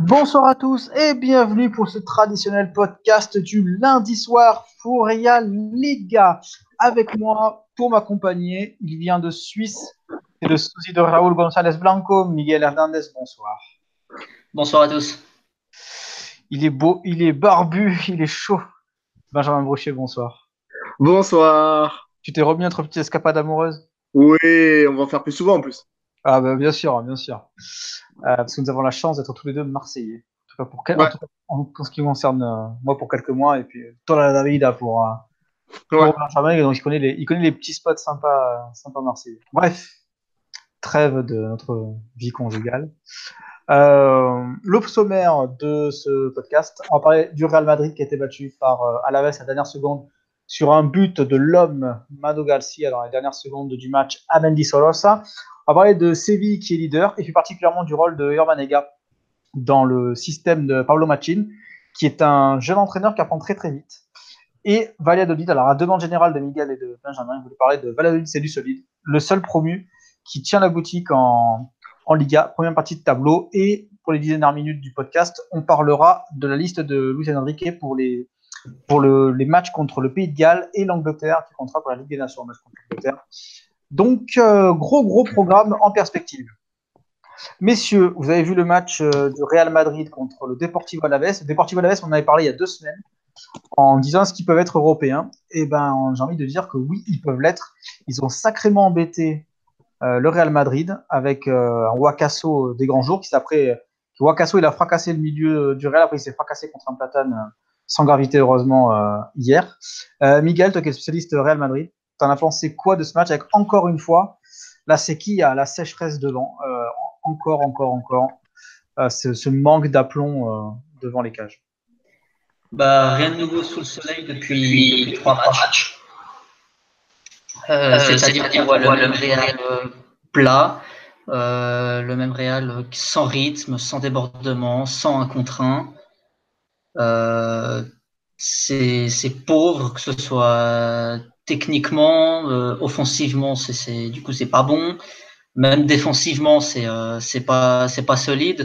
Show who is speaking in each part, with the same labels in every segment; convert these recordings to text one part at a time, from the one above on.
Speaker 1: Bonsoir à tous et bienvenue pour ce traditionnel podcast du lundi soir pour Real Liga. Avec moi, pour m'accompagner, il vient de Suisse et le souci de Raúl González Blanco, Miguel Hernandez, bonsoir.
Speaker 2: Bonsoir à tous.
Speaker 1: Il est beau, il est barbu, il est chaud. Benjamin Brochet, bonsoir.
Speaker 3: Bonsoir.
Speaker 1: Tu t'es remis notre petite escapade amoureuse?
Speaker 3: Oui, on va en faire plus souvent en plus.
Speaker 1: Ah bah, bien sûr, bien sûr. Euh, parce que nous avons la chance d'être tous les deux marseillais. En tout cas, pour quel...
Speaker 3: Ouais.
Speaker 1: en, tout cas, en ce qui concerne euh, moi pour quelques mois et puis toi la Davida pour, euh,
Speaker 3: Ouais.
Speaker 1: Donc il connaît les, il connaît les petits spots sympas, euh, sympas marseillais. Bref, trêve de notre vie conjugale. Le sommaire de ce podcast, on va parler du Real Madrid qui a été battu par Alaves à la dernière seconde sur un but de l'homme Mado Garcia dans les dernières secondes du match à Mendy Solosa. On va parler de Séville qui est leader et puis particulièrement du rôle de Urbanega dans le système de Pablo Machin, qui est un jeune entraîneur qui apprend très très vite. Et Valladolid, alors à demande générale de Miguel et de Benjamin, je voulais parler de Valladolid, c'est du solide, le seul promu qui tient la boutique en, Liga, première partie de tableau. Et pour les dix dernières minutes du podcast, on parlera de la liste de Luis Enrique pour les, pour le, les matchs contre le Pays de Galles et l'Angleterre, qui comptera pour la Ligue des Nations, contre l'Angleterre. Donc, euh, gros, gros programme en perspective. Messieurs, vous avez vu le match euh, du Real Madrid contre le Deportivo Alaves. Le Deportivo Alaves, on en avait parlé il y a deux semaines en disant est-ce qu'ils peuvent être européens. Et ben, j'ai envie de dire que oui, ils peuvent l'être. Ils ont sacrément embêté euh, le Real Madrid avec un Wakaso des grands jours qui s'après Wakaso il a fracassé le milieu du Real après il s'est fracassé contre un platane sans gravité heureusement hier. Miguel, toi qui es spécialiste Real Madrid, t'en as pensé quoi de ce match avec encore une fois la séquille à la sécheresse devant, euh, encore, encore, encore, euh, ce, ce manque d'aplomb euh, devant les cages?
Speaker 2: Bah, rien de nouveau sous le soleil depuis, depuis trois matchs. Euh, C'est-à-dire qu'on voit le même Real plat, euh, le même Real sans rythme, sans débordement, sans un contre un. Euh, c'est pauvre, que ce soit techniquement, euh, offensivement, c'est du coup c'est pas bon. Même défensivement, c'est euh, c'est pas c'est pas solide.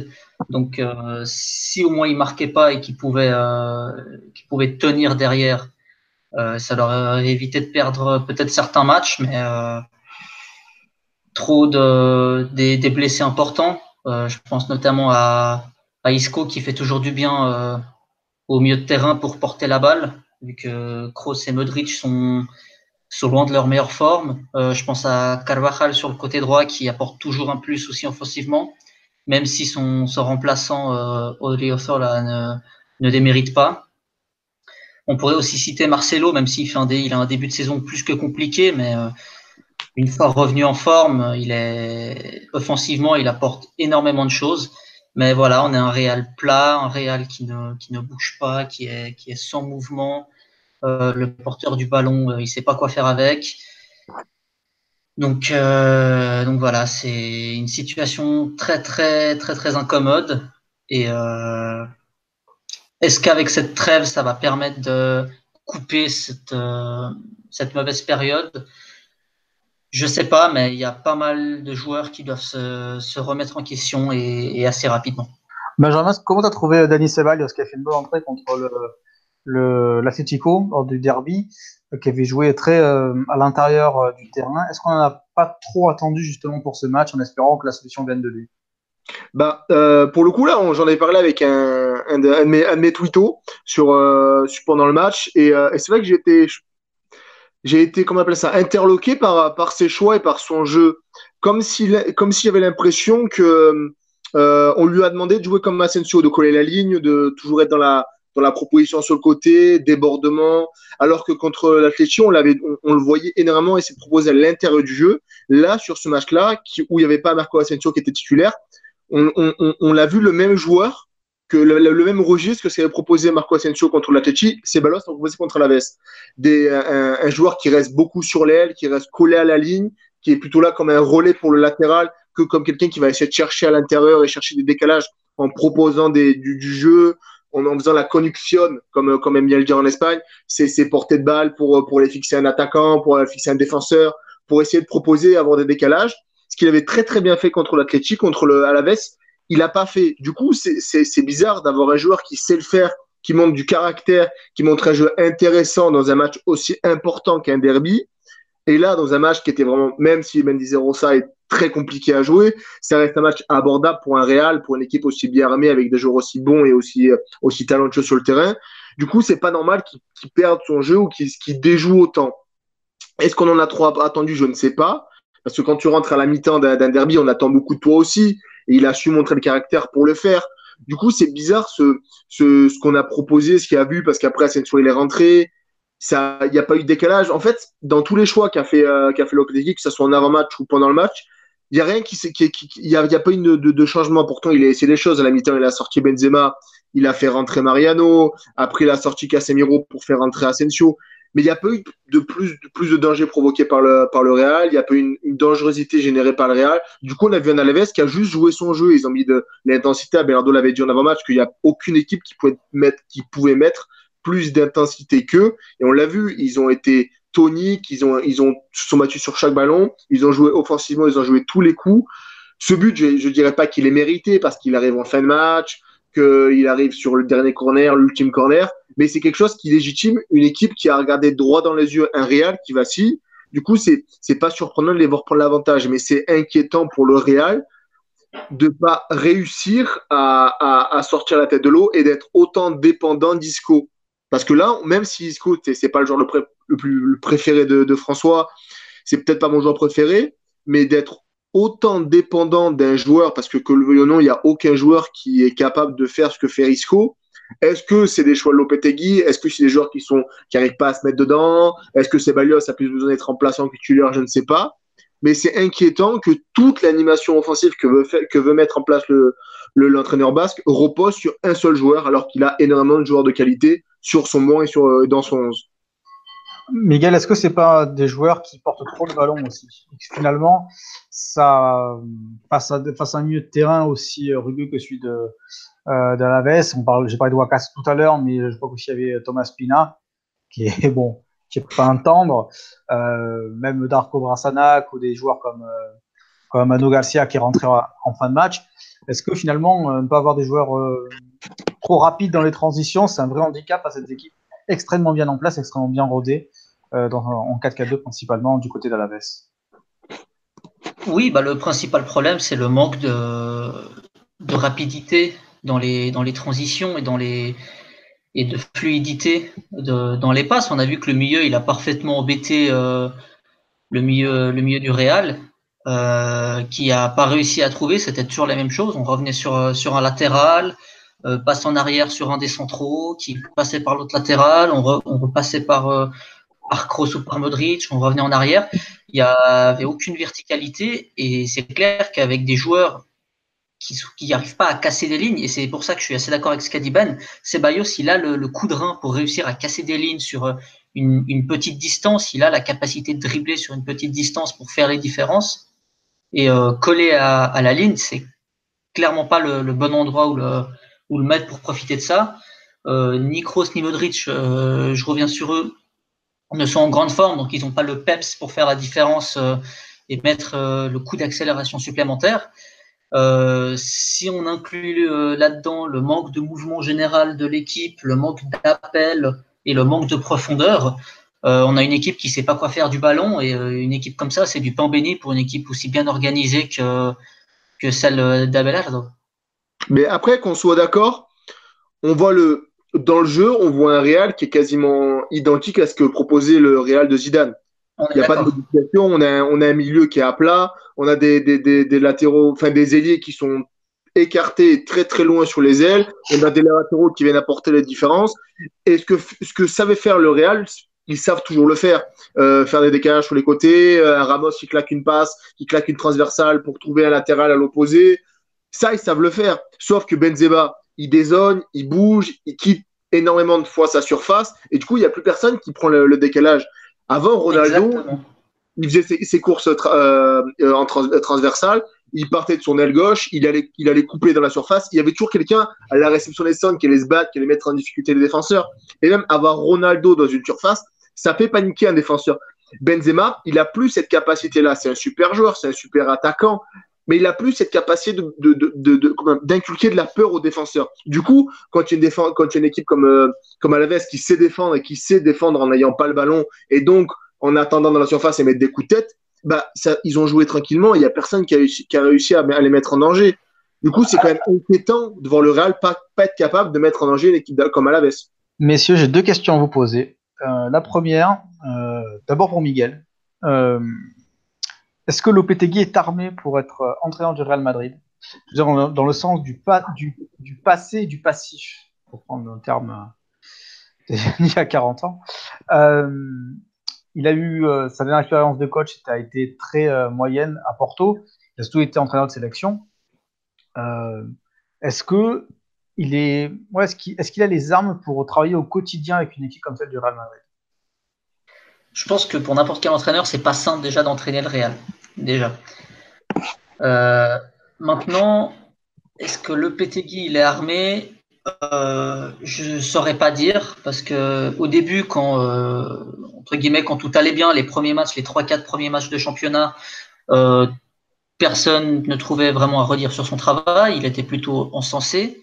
Speaker 2: Donc, euh, si au moins ils marquaient pas et qu'ils pouvaient, euh, pouvaient tenir derrière, ça leur aurait évité de perdre peut-être certains matchs, mais trop de, des, des blessés importants. Je pense notamment à, à Isco qui fait toujours du bien au milieu de terrain pour porter la balle, vu que Kroos et Modric sont, sont loin de leur meilleure forme. Euh, je pense à Carvajal sur le côté droit qui apporte toujours un plus aussi offensivement même si son, son remplaçant euh, Odriozola ne, ne démérite pas. On pourrait aussi citer Marcelo, même s'il fait un dé, il a un début de saison plus que compliqué, mais euh, une fois revenu en forme, il est offensivement, il apporte énormément de choses. Mais voilà, on est un Real plat, un Real qui ne, qui ne bouge pas, qui est, qui est sans mouvement. Euh, le porteur du ballon, euh, il sait pas quoi faire avec. Donc, euh, donc voilà, c'est une situation très très très très incommode. Et est-ce qu'avec cette trêve, ça va permettre de couper cette, mauvaise période? Je sais pas, mais il y a pas mal de joueurs qui doivent se, remettre en question et, assez rapidement.
Speaker 1: Benjamin, comment tu trouvé Dani Ceballos qui a fait une bonne entrée contre le, le, lors du derby, euh, qui avait joué très euh, à l'intérieur euh, du terrain Est-ce qu'on n'en a pas trop attendu justement pour ce match en espérant que la solution vienne de lui?
Speaker 3: Bah, pour le coup, là, j'en ai parlé avec un, de, mes, un sur, pendant le match. Et, c'est vrai que j'ai été, j'ai été, comment on appelle ça, interloqué par, par ses choix et par son jeu. Comme s'il, comme s'il avait l'impression que on lui a demandé de jouer comme Asensio, de coller la ligne, de toujours être dans la, dans la proposition sur le côté, débordement. Alors que contre l'Atlético, on, l'avait, on, le voyait énormément essayer de proposer à l'intérieur du jeu. Là, sur ce match-là, où il n'y avait pas Marco Asensio qui était titulaire, on, on, l'a vu le même joueur que le, même registre que ce qu'avait proposé Marco Asensio contre l'Atleti, Ceballos a proposé contre la Veste. Un, joueur qui reste beaucoup sur l'aile, qui reste collé à la ligne, qui est plutôt là comme un relais pour le latéral que comme quelqu'un qui va essayer de chercher à l'intérieur et chercher des décalages en proposant du jeu, en, en faisant la connexion, comme, comme aime bien le dire en Espagne, c'est, c'est porter de balle pour, pour les fixer un attaquant, pour fixer un défenseur, pour essayer de proposer, avoir des décalages. Ce qu'il avait très très bien fait contre l'Atleti, contre le Alaves, il n'a pas fait. Du coup, c'est bizarre d'avoir un joueur qui sait le faire, qui montre du caractère, qui montre un jeu intéressant dans un match aussi important qu'un derby. Et là, dans un match qui était vraiment, même si Mendy Rossa est très compliqué à jouer, ça reste un match abordable pour un Real, pour une équipe aussi bien armée, avec des joueurs aussi bons et aussi, aussi talentueux sur le terrain. Du coup, c'est pas normal qu'il perde son jeu ou qu'il déjoue autant. Est-ce qu'on en a trop attendu? Je ne sais pas. Parce que quand tu rentres à la mi-temps d'un derby, on attend beaucoup de toi aussi. Et il a su montrer le caractère pour le faire. Du coup, c'est bizarre ce, ce, ce qu'on a proposé, ce qu'il a vu, parce qu'après, Asensio, il est rentré. Il n'y a pas eu de décalage. En fait, dans tous les choix qu'a fait, euh, qu'a fait que ce soit en avant-match ou pendant le match, il n'y a rien qui. Il n'y a, pas eu de, changement. Pourtant, il a essayé des choses. À la mi-temps, il a sorti Benzema, il a fait rentrer Mariano. Après, il a sorti Casemiro pour faire rentrer Asensio mais il n'y a pas eu de plus, de plus de danger provoqué par le, Real, il n'y a pas eu une, une, dangerosité générée par le Real. Du coup, on a vu un Alaves qui a juste joué son jeu, ils ont mis de l'intensité. Bernardo l'avait dit en avant-match qu'il n'y a aucune équipe qui pouvait mettre, qui pouvait mettre plus d'intensité qu'eux. Et on l'a vu, ils ont été toniques, ils ont, ils ont, se sont battus sur chaque ballon, ils ont joué offensivement, ils ont joué tous les coups. Ce but, je ne dirais pas qu'il est mérité parce qu'il arrive en fin de match, qu'il arrive sur le dernier corner, l'ultime corner, mais c'est quelque chose qui légitime une équipe qui a regardé droit dans les yeux un Real qui vacille. Du coup, c'est c'est pas surprenant de les voir prendre l'avantage, mais c'est inquiétant pour le Real de pas réussir à, à, à sortir la tête de l'eau et d'être autant dépendant d'Isco. Parce que là, même si Isco, c'est pas le joueur le, le plus le préféré de, de François, c'est peut-être pas mon joueur préféré, mais d'être autant dépendant d'un joueur, parce que que le veuille ou non, il n'y a aucun joueur qui est capable de faire ce que fait Isco. Est-ce que c'est des choix de Lopetegui? Est-ce que c'est des joueurs qui sont qui n'arrivent pas à se mettre dedans? Est-ce que c'est Balios a plus besoin d'être remplaçant que titulaire? Je ne sais pas. Mais c'est inquiétant que toute l'animation offensive que veut, faire, que veut mettre en place le, l'entraîneur basque repose sur un seul joueur, alors qu'il a énormément de joueurs de qualité sur son banc et sur, euh, dans son 11.
Speaker 1: Miguel, est-ce que c'est pas des joueurs qui portent trop le ballon aussi? Finalement, ça face à, face à un milieu de terrain aussi rugueux que celui de euh, d'Alaves, on parle, j'ai parlé de Wakas tout à l'heure, mais je crois qu'il y avait Thomas Pina, qui est bon, qui est pas un tendre, euh, même Darko Brasanac ou des joueurs comme euh, comme Mano Garcia qui est rentré en fin de match. Est-ce que finalement, euh, ne pas avoir des joueurs euh, trop rapides dans les transitions, c'est un vrai handicap à cette équipe extrêmement bien en place, extrêmement bien rodée, euh, en 4-4-2 principalement du côté d'Alaves.
Speaker 2: Oui, bah, le principal problème, c'est le manque de, rapidité dans les, dans les transitions et, dans les, et de fluidité dans les passes. On a vu que le milieu, il a parfaitement embêté euh, le, milieu, le milieu du Real, euh, qui a pas réussi à trouver. C'était toujours la même chose. On revenait sur, sur un latéral, passe en arrière sur un des centraux, qui passait par l'autre latéral, on, re, on repassait par, euh, par Kroos ou par Modric, on revenait en arrière. Il n'y avait aucune verticalité et c'est clair qu'avec des joueurs qui n'arrivent pas à casser des lignes, et c'est pour ça que je suis assez d'accord avec Ben, Ceballos, il a le, coup de rein pour réussir à casser des lignes sur euh, une, petite distance, il a la capacité de dribbler sur une petite distance pour faire les différences, et euh, coller à, la ligne, c'est clairement pas le, le, bon endroit où le, ou le mettre pour profiter de ça. Euh, ni Kroos ni Modric, euh, je reviens sur eux, ne sont en grande forme, donc ils n'ont pas le peps pour faire la différence euh, et mettre euh, le coup d'accélération supplémentaire. Si on inclut là-dedans le manque de mouvement général de l'équipe, le manque d'appel et le manque de profondeur, on a une équipe qui sait pas quoi faire du ballon et une équipe comme ça, c'est du pain béni pour une équipe aussi bien organisée que, que celle d'Abelardo.
Speaker 3: Mais après, qu'on soit d'accord, on voit le dans le jeu, on voit un Real qui est quasiment identique à ce que proposait le Real de Zidane. Il n'y a pas de modification, on a, on a un milieu qui est à plat, on a des, des, des, des latéraux, enfin des ailiers qui sont écartés très très loin sur les ailes, on a des latéraux qui viennent apporter les différences. Et ce que, ce que savait faire le Real, ils savent toujours le faire. Euh, faire des décalages sur les côtés, un Ramos qui claque une passe, qui claque une transversale pour trouver un latéral à l'opposé, ça, ils savent le faire. Sauf que Benzema, il dézone, il bouge, il quitte énormément de fois sa surface. Et du coup, il n'y a plus personne qui prend le, le décalage. Avant, Ronaldo, Exactement. il faisait ses, ses courses euh, en trans, transversales. Il partait de son aile gauche, il allait, il allait couper dans la surface. Il y avait toujours quelqu'un à la réception des centres qui allait se battre, qui allait mettre en difficulté les défenseurs. Et même avoir Ronaldo dans une surface, ça fait paniquer un défenseur. Benzema, il a plus cette capacité-là. C'est un super joueur, c'est un super attaquant, mais il a plus cette capacité de, de, de, d'inculquer de la peur aux défenseurs. Du coup, quand tu as une, quand tu une équipe comme, euh, comme Alaves qui sait défendre et qui sait défendre en n'ayant pas le ballon et donc en attendant dans la surface et mettre des coups de tête, bah, ça, ils ont joué tranquillement. Il n'y a personne qui a, qui a réussi à, les mettre en danger. Du coup, c'est quand même inquiétant de voir le Real pas, pas être capable de mettre en danger une équipe comme Alaves.
Speaker 1: Messieurs, j'ai deux questions à vous poser. Euh, la première, euh, d'abord pour Miguel. Euh, est-ce que Lopetegui est armé pour être euh, entraîneur du Real Madrid? Dans le sens du, passé et du passif, pour prendre un terme euh, il y a 40 ans. il a eu sa dernière expérience de coach, a été très moyenne à Porto. Il a surtout été entraîneur de sélection. est-ce que il est, est-ce qu'il a les armes pour travailler au quotidien avec une équipe comme celle du Real Madrid?
Speaker 2: Je pense que pour n'importe quel entraîneur, c'est pas simple déjà d'entraîner le Real. Déjà. Euh, maintenant, est-ce que le PTG il est armé? Euh, Je ne saurais pas dire parce que au début, quand euh, entre guillemets, quand tout allait bien, les premiers matchs, les 3-4 premiers matchs de championnat, personne ne trouvait vraiment à redire sur son travail. Il était plutôt encensé.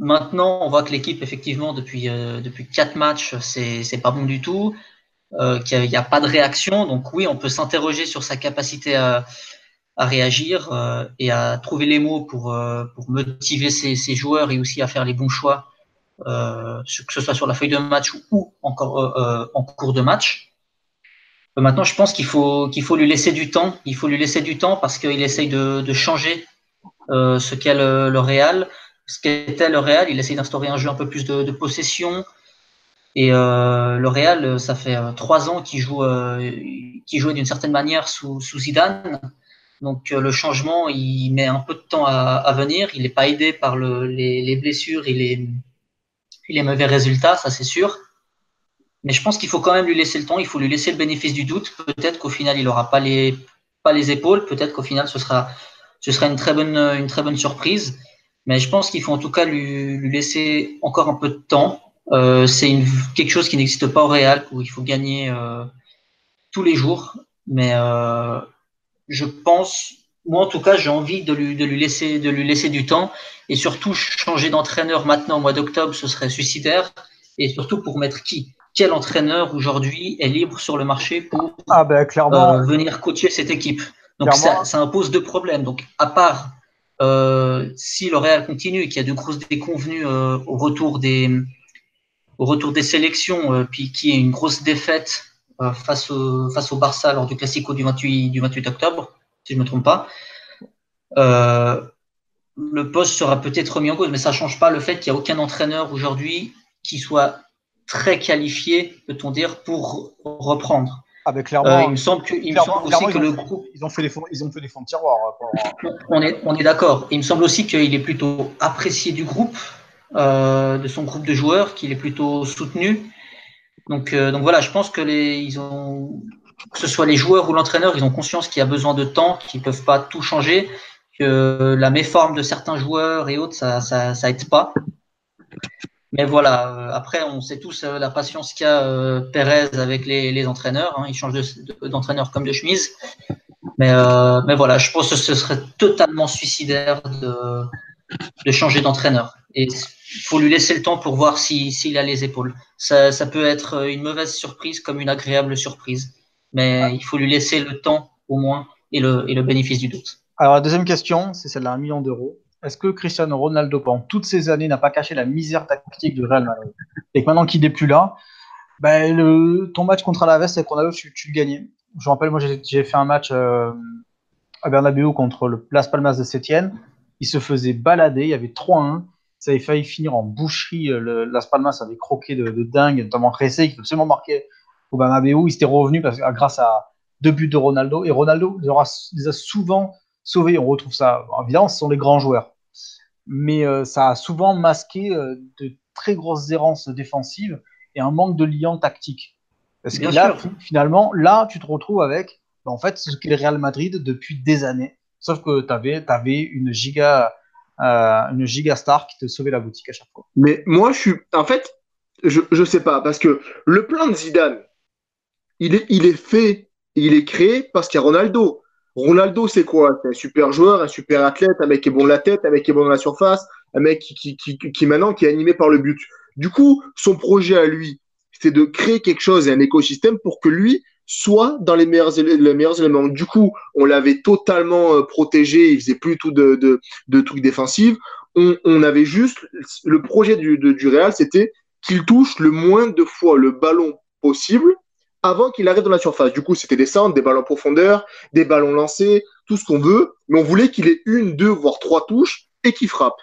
Speaker 2: Maintenant, on voit que l'équipe, effectivement, depuis, depuis quatre matchs, c'est pas bon du tout, euh, qu'il n'y a, pas de réaction. Donc oui, on peut s'interroger sur sa capacité à, réagir euh, et à trouver les mots pour, euh, motiver ses, joueurs et aussi à faire les bons choix, euh, que ce soit sur la feuille de match ou encore en cours de match. Maintenant, je pense qu'il faut, qu'il faut lui laisser du temps. Il faut lui laisser du temps parce qu'il essaye de, de changer ce qu'est le, le Real ce qu'était le Real. Il essaye d'instaurer un jeu un peu plus de, possession. Et euh, le Real, ça fait euh, trois ans qu'il joue, euh, joue d'une certaine manière sous, Zidane. Donc le changement, il met un peu de temps à, venir. Il n'est pas aidé par les, blessures et les, les mauvais résultats, ça c'est sûr. Mais je pense qu'il faut quand même lui laisser le temps. Il faut lui laisser le bénéfice du doute. Peut-être qu'au final, il n'aura pas les, pas les épaules. Peut-être qu'au final, ce sera, ce sera une, très bonne, une très bonne surprise. Mais je pense qu'il faut en tout cas lui, laisser encore un peu de temps. Euh, c'est quelque chose qui n'existe pas au Real, où il faut gagner euh, tous les jours. Mais euh, je pense, moi en tout cas, j'ai envie de lui, de, lui laisser, de lui laisser du temps. Et surtout, changer d'entraîneur maintenant au mois d'octobre, ce serait suicidaire. Et surtout pour mettre qui? Quel entraîneur aujourd'hui est libre sur le marché pour
Speaker 1: ah ben, clairement.
Speaker 2: Euh, venir coacher cette équipe? Donc ça, ça, impose deux problèmes. Donc à part euh, si le Real continue et qu'il y a de grosses déconvenues euh, au retour des au retour des sélections, euh, puis qu'il y ait une grosse défaite face au face au Barça lors du Classico du 28 du 28 octobre, si je me trompe pas. le poste sera peut-être remis en cause, mais ça change pas le fait qu'il n'y a aucun entraîneur aujourd'hui qui soit très qualifié, peut-on dire, pour reprendre.
Speaker 1: Ah ben clairement,
Speaker 2: il me semble, que, il me semble aussi que le groupe.
Speaker 1: Ils ont fait des fonds, ils ont fait des fonds de tiroir.
Speaker 2: On est, on est d'accord. Il me semble aussi qu'il est plutôt apprécié du groupe, euh, de son groupe de joueurs, qu'il est plutôt soutenu. Donc, euh, donc voilà, je pense que les, ils ont, que ce soit les joueurs ou l'entraîneur, ils ont conscience qu'il y a besoin de temps, qu'ils peuvent pas tout changer, que la méforme de certains joueurs et autres, ça, ça, aide pas. Mais voilà, euh, après, on sait tous la patience qu'a euh, Pérez avec les, les entraîneurs. Hein, il change d'entraîneur comme de chemise. Mais, mais voilà, je pense que ce serait totalement suicidaire de, de changer d'entraîneur. Et il faut lui laisser le temps pour voir s'il si, a les épaules. Ça, ça, peut être une mauvaise surprise comme une agréable surprise. Mais il faut lui laisser le temps au moins et le, et le bénéfice du doute.
Speaker 1: Alors la deuxième question, c'est celle d'un million d'euros est-ce que Cristiano Ronaldo, pendant toutes ces années, n'a pas caché la misère tactique du Real Madrid? Et que maintenant qu'il n'est plus là, ben, le, ton match contre Alaves avec Ronaldo, tu, tu le gagnais. Je me rappelle, moi, j'ai fait un match euh, à Bernabeu contre le Las Palmas de Sétienne. Il se faisait balader, il y avait 3-1. Ça avait failli finir en boucherie. Euh, le, Las Palmas avait croqué de, de dingue, notamment Ressé, qui a absolument marqué au Bernabeu. Il s'était revenu parce, grâce à deux buts de Ronaldo. Et Ronaldo les a souvent sauvé. On retrouve ça. Évidemment, ce sont les grands joueurs. Mais euh, ça a souvent masqué euh, de très grosses errances défensives et un manque de lien tactique. Parce que là, finalement, là, tu te retrouves avec, bah, en fait, ce qu'est le Real Madrid depuis des années. Sauf que tu avais, une giga, euh, une giga star qui te sauvait la boutique à chaque fois.
Speaker 3: Mais moi, je suis, en fait, je, je sais pas, parce que le plan de Zidane, il est, il est fait, il est créé parce qu'il y a Ronaldo. Ronaldo, c'est quoi? C'est un super joueur, un super athlète, un mec qui est bon de la tête, un mec qui est bon dans la surface, un mec qui, qui, qui, qui maintenant qui est animé par le but. Du coup, son projet à lui, c'est de créer quelque chose et un écosystème pour que lui soit dans les meilleurs, éléments. Du coup, on l'avait totalement euh, protégé, il faisait plus tout de, de, de trucs défensifs. On, avait juste le projet du, du Real, c'était qu'il touche le moins de fois le ballon possible avant qu'il arrive dans la surface. Du coup, c'était des centres, des ballons en profondeur, des ballons lancés, tout ce qu'on veut, mais on voulait qu'il ait une, deux, voire trois touches et qu'il frappe.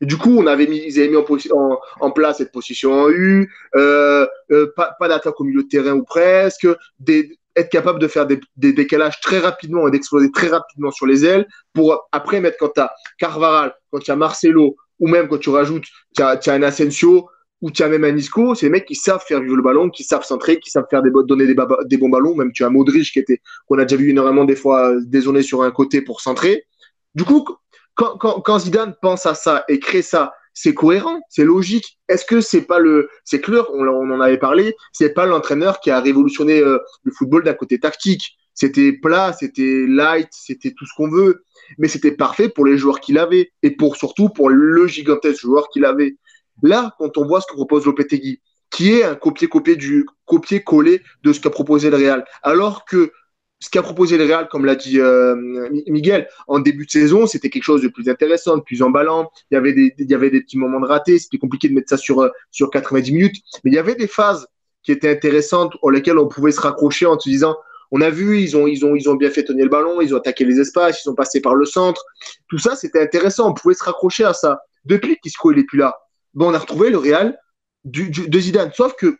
Speaker 3: Du coup, on avait mis, ils avaient mis en, en, place cette position en U, euh, euh, pas, pas d'attaque au milieu de terrain ou presque, des, être capable de faire des, des décalages très rapidement et d'exploser très rapidement sur les ailes pour après mettre quand tu as Carvaral, quand tu as Marcelo, ou même quand tu rajoutes, tu as, un Asensio, ou tu as même un Isco, c'est des mecs qui savent faire vivre le ballon, qui savent centrer, qui savent faire des, donner des, bons ballons. Même tu as Modric qui était, qu'on a déjà vu énormément des fois dézoné sur un côté pour centrer. Du coup, quand, Zidane pense à ça et crée ça, c'est cohérent, c'est logique. Est-ce que c'est pas le, c'est clair, on, en avait parlé, c'est pas l'entraîneur qui a révolutionné euh, le football d'un côté tactique. C'était plat, c'était light, c'était tout ce qu'on veut, mais c'était parfait pour les joueurs qu'il avait et pour surtout pour le gigantesque joueur qu'il avait. Là, quand on voit ce que propose Lopetegui, qui est un copier-copier du copier-coller de ce qu'a proposé le Real, alors que ce qu'a proposé le Real, comme l'a dit euh, Miguel, en début de saison, c'était quelque chose de plus intéressant, de plus emballant. Il y avait des, il y avait des petits moments de raté. C'était compliqué de mettre ça sur, euh, sur 90 minutes. Mais il y avait des phases qui étaient intéressantes, aux lesquelles on pouvait se raccrocher en se disant, on a vu, ils ont, ils ont, ils ont bien fait tenir le ballon, ils ont attaqué les espaces, ils sont passés par le centre. Tout ça, c'était intéressant. On pouvait se raccrocher à ça. Depuis qu'Isco, il est plus là, bon, on a retrouvé le Real de Zidane. Sauf que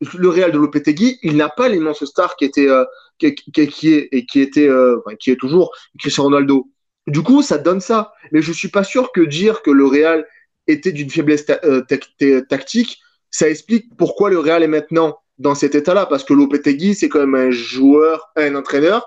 Speaker 3: le Real de Lopetegui, il n'a pas l'immense star qui était, euh, qui, qui, qui, est et qui était, euh, qui est toujours Cristiano Ronaldo. Du coup, ça donne ça. Mais je suis pas sûr que dire que le Real était d'une faiblesse euh, tactique, ça explique pourquoi le Real est maintenant dans cet état-là. Parce que Lopetegui, c'est quand même un joueur, un entraîneur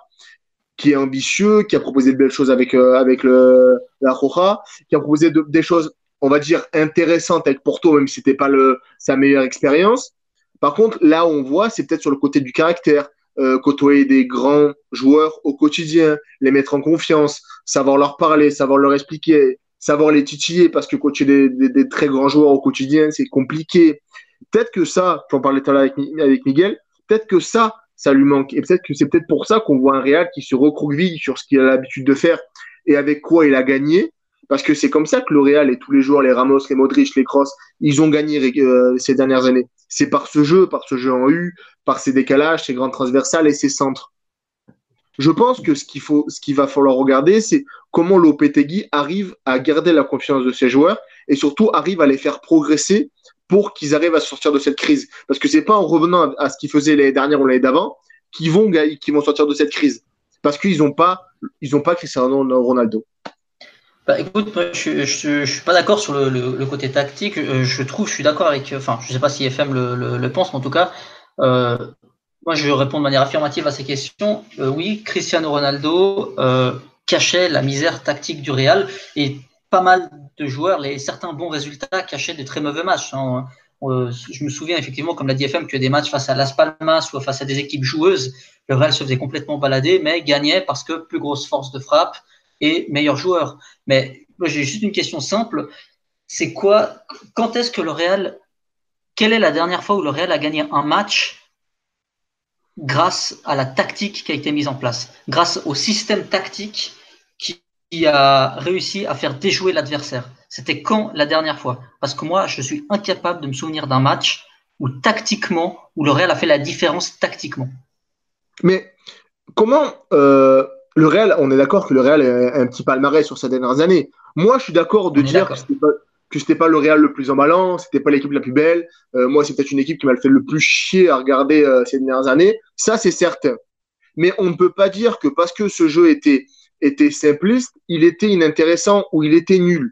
Speaker 3: qui est ambitieux, qui a proposé de belles choses avec euh, avec le la Roja, qui a proposé de, des choses, on va dire intéressantes avec Porto, même si c'était pas le sa meilleure expérience. Par contre, là on voit, c'est peut-être sur le côté du caractère, euh, côtoyer des grands joueurs au quotidien, les mettre en confiance, savoir leur parler, savoir leur expliquer, savoir les titiller, parce que coacher des, des, des très grands joueurs au quotidien, c'est compliqué. Peut-être que ça, j'en parlais tout à l'heure avec, avec Miguel, peut-être que ça, ça lui manque. Et peut-être que c'est peut-être pour ça qu'on voit un Real qui se recroqueville sur ce qu'il a l'habitude de faire et avec quoi il a gagné. Parce que c'est comme ça que le Real et tous les joueurs, les Ramos, les Modric, les Cross, ils ont gagné euh, ces dernières années. C'est par ce jeu, par ce jeu en U, par ces décalages, ces grandes transversales et ces centres. Je pense que ce qu'il faut, ce qu'il va falloir regarder, c'est comment Lopetegui arrive à garder la confiance de ses joueurs et surtout arrive à les faire progresser pour qu'ils arrivent à sortir de cette crise. Parce que c'est pas en revenant à ce qu'ils faisaient l'année dernière ou l'année d'avant qu'ils vont, vont sortir de cette crise. Parce qu'ils n'ont pas, ils ont pas Cristiano Ronaldo.
Speaker 2: Bah, écoute, je, je, je suis pas d'accord sur le, côté tactique. Euh, je trouve, je suis d'accord avec, enfin, je sais pas si FM le, pense, mais en tout cas, euh, moi, je réponds de manière affirmative à ces questions. Euh, oui, Cristiano Ronaldo cachait la misère tactique du Real et pas mal de joueurs, les certains bons résultats cachaient de très mauvais matchs. Hein. Je me souviens effectivement, comme l'a dit FM, que des matchs face à Las Palmas ou face à des équipes joueuses, le Real se faisait complètement balader, mais gagnait parce que plus grosse force de frappe et meilleur joueur. Mais moi, j'ai juste une question simple. C'est quoi, quand est-ce que le Real, quelle est la dernière fois où le Real a gagné un match grâce à la tactique qui a été mise en place, grâce au système tactique qui, a réussi à faire déjouer l'adversaire? C'était quand la dernière fois? Parce que moi, je suis incapable de me souvenir d'un match où tactiquement, où le Real a fait la différence tactiquement.
Speaker 3: Mais comment euh, le Real, on est d'accord que le Real est un petit palmarès sur ces dernières années. Moi, je suis d'accord de dire que c'était pas, que c'était pas le Real le plus emballant, c'était pas l'équipe la plus belle. Euh, moi, c'est peut-être une équipe qui m'a fait le plus chier à regarder euh, ces dernières années. Ça, c'est certain. Mais on ne peut pas dire que parce que ce jeu était était simpliste, il était inintéressant ou il était nul.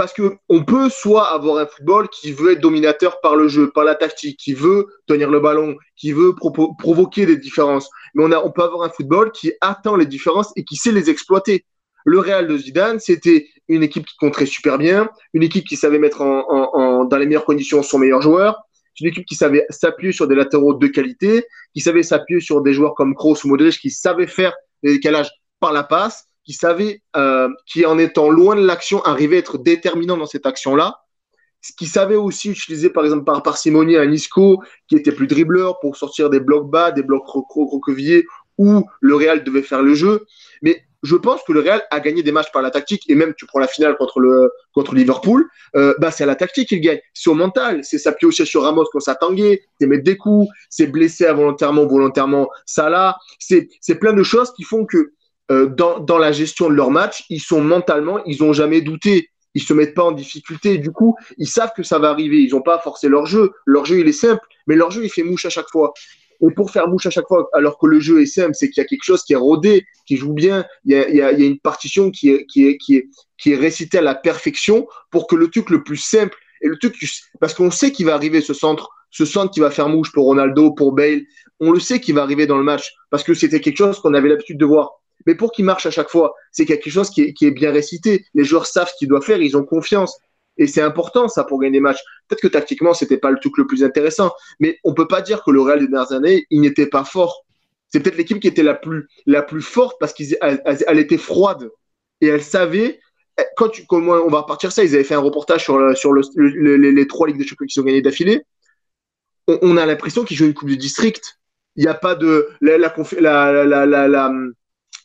Speaker 3: Parce que on peut soit avoir un football qui veut être dominateur par le jeu, par la tactique, qui veut tenir le ballon, qui veut provo provoquer des différences. Mais on, peut avoir un football qui attend les différences et qui sait les exploiter. Le Real de Zidane, c'était une équipe qui compterait super bien, une équipe qui savait mettre en, dans les meilleures conditions son meilleur joueur, une équipe qui savait s'appuyer sur des latéraux de qualité, qui savait s'appuyer sur des joueurs comme Kroos ou Modric, qui savaient faire les décalages par la passe, qui savait, euh, qui en étant loin de l'action, arrivait à être déterminant dans cette action-là. Ce qui savait aussi utiliser, par exemple, par parcimonie un Isco qui était plus dribbleur pour sortir des blocs bas, des blocs recroquevillés où le Real devait faire le jeu. Mais je pense que le Real a gagné des matchs par la tactique et même tu prends la finale contre le contre Liverpool, euh, bah c'est à la tactique qu'il gagne, c'est au mental, c'est s'appuyer aussi sur Ramos quand ça tanguait, c'est mettre des coups, c'est blesser involontairement volontairement Salah, c'est plein de choses qui font que euh, dans, dans la gestion de leur match, ils sont mentalement, ils ont jamais douté, ils se mettent pas en difficulté. Du coup, ils savent que ça va arriver. Ils n'ont pas forcé leur jeu. Leur jeu, il est simple, mais leur jeu, il fait mouche à chaque fois. Et pour faire mouche à chaque fois, alors que le jeu est simple, c'est qu'il y a quelque chose qui est rodé, qui joue bien. Il y a, il y a, il y a une partition qui est, qui, est, qui, est, qui est récitée à la perfection pour que le truc le plus simple et le truc, parce qu'on sait qu'il va arriver ce centre, ce centre qui va faire mouche pour Ronaldo, pour Bale. On le sait qu'il va arriver dans le match parce que c'était quelque chose qu'on avait l'habitude de voir. Mais pour qu'il marche à chaque fois, c'est quelque chose qui est, bien récité. Les joueurs savent ce qu'ils doivent faire, ils ont confiance. Et c'est important, ça, pour gagner des matchs. Peut-être que tactiquement, c'était pas le truc le plus intéressant. Mais on peut pas dire que le Real des dernières années, il n'était pas fort. C'est peut-être l'équipe qui était la plus, la plus forte parce qu'elle elle, était froide. Et elle savait, quand tu, on va repartir ça, ils avaient fait un reportage sur, sur le, le, les, trois Ligues de Champions qui sont gagnées d'affilée. On, a l'impression qu'ils jouent une Coupe de District. Il n'y a pas de, la, la, la,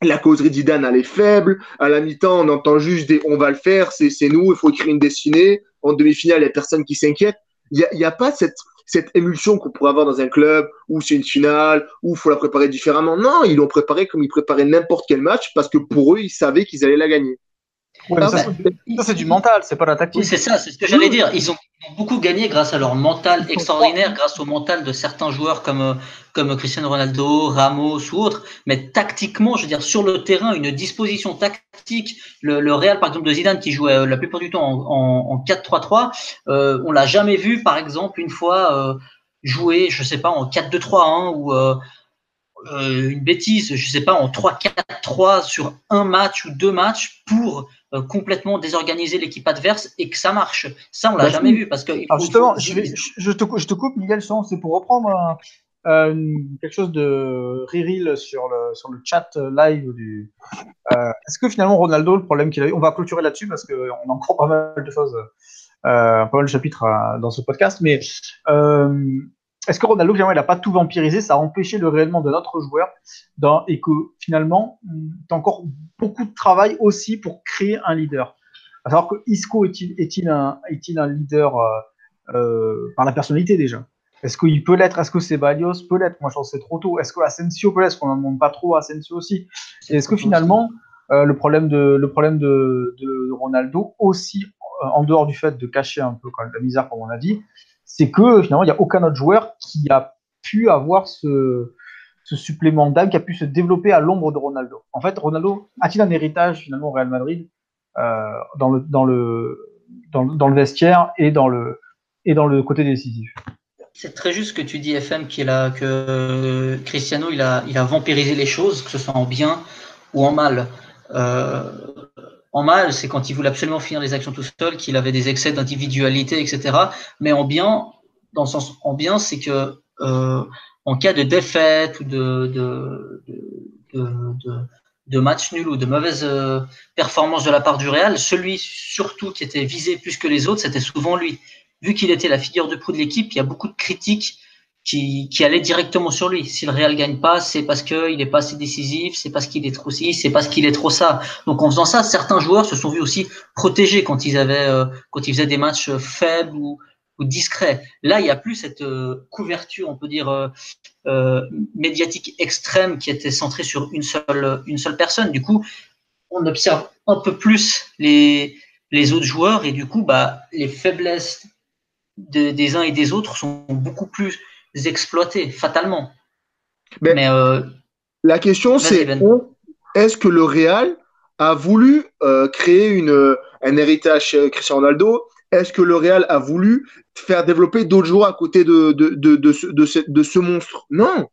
Speaker 3: la, causerie d'Idan, elle est faible. À la mi-temps, on entend juste des on va le faire, c'est nous, il faut écrire une destinée. En demi-finale, il n'y a personne qui s'inquiète. Il n'y a, y a, pas cette, cette émulsion qu'on pourrait avoir dans un club où c'est une finale, où il faut la préparer différemment. Non, ils l'ont préparé comme ils préparaient n'importe quel match parce que pour eux, ils savaient qu'ils allaient la gagner.
Speaker 1: Ouais, ah, ça, c'est du mental, c'est pas la tactique.
Speaker 2: Oui, c'est ça, c'est ce que j'allais dire. Ils ont beaucoup gagné grâce à leur mental extraordinaire, grâce au mental de certains joueurs comme, comme Cristiano Ronaldo, Ramos ou autres. Mais tactiquement, je veux dire, sur le terrain, une disposition tactique. Le, le Real, par exemple, de Zidane, qui jouait euh, la plupart du temps en, en, en 4-3-3, euh, on l'a jamais vu, par exemple, une fois euh, jouer, je sais pas, en 4-2-3, hein, ou euh, une bêtise, je sais pas, en 3-4-3 sur un match ou deux matchs pour euh, complètement désorganiser l'équipe adverse et que ça marche. Ça, on l'a bah, jamais vu parce que.
Speaker 1: Alors justement, je, vais, je, te, je, te, coupe, Miguel, c'est pour reprendre euh, quelque chose de Riril sur le, sur le chat live du. Euh, Est-ce que finalement Ronaldo, le problème qu'il a eu, on va clôturer là-dessus parce qu'on a encore pas mal de choses, pas mal de chapitres dans ce podcast, mais est-ce que Ronaldo, finalement, il n'a pas tout vampirisé? Ça a empêché le réellement de notre joueur et que finalement, tu as encore beaucoup de travail aussi pour créer un leader. À savoir que Isco est-il est un, leader euh, euh, par la personnalité déjà? Est-ce qu'il peut l'être? Est-ce que Ceballos peut l'être? Moi, je pense que c'est trop tôt. Est-ce que Asensio peut l'être? Est-ce qu'on n'en demande pas trop à Asensio aussi. Est-ce que finalement, euh, le problème, de, Ronaldo, aussi en dehors du fait de cacher un peu la misère, comme on a dit, c'est que finalement, il n'y a aucun autre joueur qui a pu avoir ce, supplément d'âme, qui a pu se développer à l'ombre de Ronaldo. En fait, Ronaldo a-t-il un héritage finalement au Real Madrid euh, dans, le, vestiaire et dans le, côté décisif?
Speaker 2: C'est très juste que tu dis, FM, qu'il a, que Cristiano, il a, il a vampirisé les choses, que ce soit en bien ou en mal. Euh, en mal, c'est quand il voulait absolument finir les actions tout seul, qu'il avait des excès d'individualité, etc. Mais en bien, dans le sens en bien, c'est que euh, en cas de défaite ou de, de, match nul ou de mauvaise euh, performance de la part du Real, celui surtout qui était visé plus que les autres, c'était souvent lui. Vu qu'il était la figure de proue de l'équipe, il y a beaucoup de critiques qui, qui allait directement sur lui. Si le Real gagne pas, c'est parce qu'il est pas assez décisif, c'est parce qu'il est trop ci, c'est parce qu'il est trop ça. Donc en faisant ça, certains joueurs se sont vus aussi protégés quand ils avaient, euh, quand ils faisaient des matchs faibles ou, ou discrets. Là, il n'y a plus cette euh, couverture, on peut dire euh, euh, médiatique extrême qui était centrée sur une seule, une seule personne. Du coup, on observe un peu plus les, les autres joueurs et du coup, bah, les faiblesses de, des uns et des autres sont beaucoup plus exploiter fatalement.
Speaker 3: Mais, Mais euh, la question c'est ben. est-ce que le Real a voulu euh, créer une, un héritage chez Cristiano Ronaldo? Est-ce que le Real a voulu faire développer d'autres joueurs à côté de, de, de, de, ce, de, ce, de ce monstre? Non.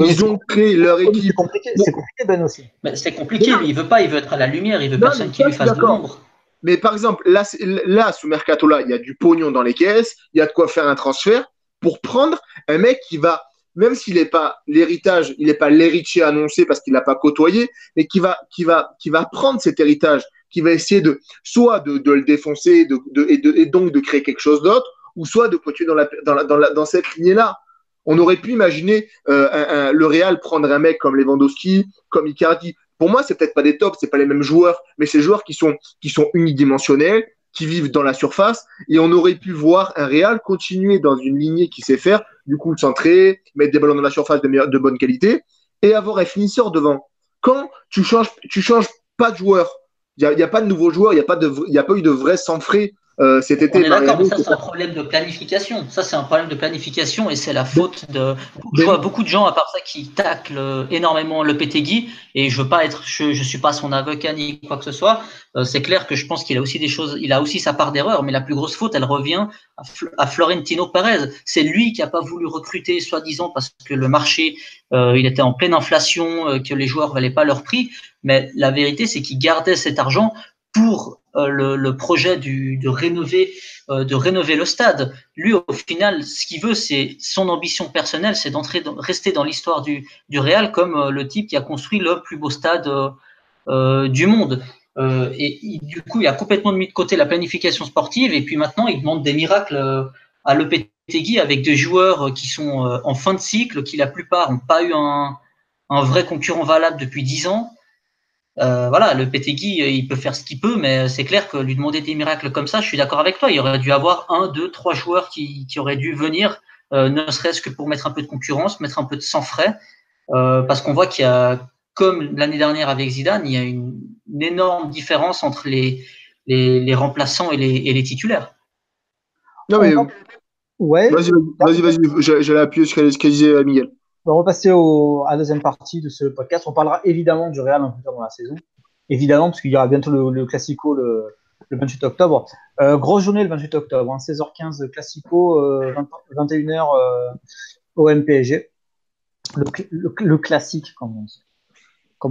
Speaker 3: Ils ont créé leur équipe.
Speaker 1: C'est compliqué, c'est compliqué, Ben aussi.
Speaker 2: c'est compliqué, il veut pas, il veut être à la lumière, il veut non, personne qui lui fasse de l'ombre.
Speaker 3: Mais par exemple, là, là, sous Mercato, là, il y a du pognon dans les caisses, il y a de quoi faire un transfert pour prendre un mec qui va même s'il n'est pas l'héritage, il n'est pas l'héritier annoncé parce qu'il l'a pas côtoyé, mais qui va, qui va, qui va prendre cet héritage, qui va essayer de, soit de, de le défoncer de, de, et, et donc de créer quelque chose d'autre, ou soit de continuer dans, la, dans, la, dans, cette lignée-là. On aurait pu imaginer euh, le Real prendre un mec comme Lewandowski, comme Icardi. Pour moi, c'est peut-être pas des tops, c'est pas les mêmes joueurs, mais c'est joueurs qui sont, qui sont unidimensionnels, qui vivent dans la surface, et on aurait pu voir un Real continuer dans une lignée qui sait faire, du coup centrer, mettre des ballons dans la surface de, bonne qualité, et avoir un finisseur devant. Quand tu changes, tu changes pas de joueur, il n'y a, pas de nouveaux joueurs, il n'y a, pas a eu de vrai sang frais euh, cet été.
Speaker 2: On est d'accord, mais ça c'est un problème de planification. Ça c'est un problème de planification et c'est la faute de. Je vois beaucoup de gens à part ça qui taclent énormément le Petegui et je veux pas être, je, je suis pas son avocat ni quoi que ce soit. Euh, c'est clair que je pense qu'il a aussi des choses, il a aussi sa part d'erreur, mais la plus grosse faute elle revient à, à Florentino Perez. C'est lui qui a pas voulu recruter soi-disant parce que le marché euh, il était en pleine inflation, euh, que les joueurs valaient pas leur prix. Mais la vérité c'est qu'il gardait cet argent pour euh, le, le, projet de euh, de rénover le stade. Lui, au final, ce qu'il veut, c'est son ambition personnelle, c'est d'entrer, dans, rester dans l'histoire du, du Real comme euh, le type qui a construit le plus beau stade euh, du monde. Euh, et du coup, il a complètement mis de côté la planification sportive et puis maintenant, il demande des miracles à Lopetegui avec des joueurs qui sont en fin de cycle, qui la plupart n'ont pas eu un, un vrai concurrent valable depuis dix ans. Euh, voilà, le Petegui, il peut faire ce qu'il peut, mais c'est clair que lui demander des miracles comme ça, je suis d'accord avec toi. Il aurait dû avoir un, deux, trois joueurs qui, qui auraient dû venir, euh, ne serait-ce que pour mettre un peu de concurrence, mettre un peu de sang frais, euh, parce qu'on voit qu'il y a, comme l'année dernière avec Zidane, il y a une, une énorme différence entre les, les, les remplaçants et les, et les, titulaires.
Speaker 3: Non mais ouais. Vas-y, vas-y, vas-y. J'allais appuyer sur ce que disait Miguel.
Speaker 1: On va repasser au, à la deuxième partie de ce podcast. On parlera évidemment du Real un peu dans la saison. Évidemment, parce qu'il y aura bientôt le, Classico le, le, 28 octobre. Euh, grosse journée le 28 octobre, hein, 16h15 Classico, euh, 21h euh, au MPSG. Le, le, classique, comme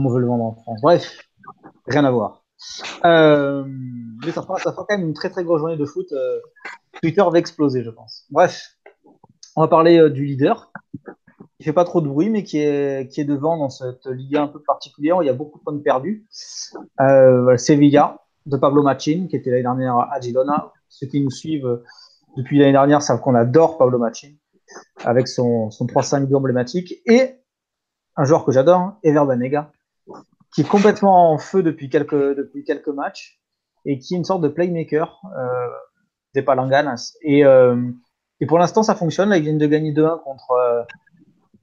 Speaker 1: on, veut le vendre en France. Bref, rien à voir. Euh, mais ça fera, ça fera quand même une très très grosse journée de foot. Euh, Twitter va exploser, je pense. Bref, on va parler euh, du leader, qui fait pas trop de bruit, mais qui est, qui est devant dans cette Liga un peu particulière où il y a beaucoup de points perdus. Euh, Sevilla, de Pablo Machin, qui était l'année dernière à Girona. Ceux qui nous suivent depuis l'année dernière savent qu'on adore Pablo Machin, avec son, son 3-5 emblématique. Et un joueur que j'adore, Ever Banega, qui est complètement en feu depuis quelques, depuis quelques matchs et qui est une sorte de playmaker euh, des Palanganas. Et, euh, et pour l'instant, ça fonctionne. Là, ils de gagner 2-1 contre, euh,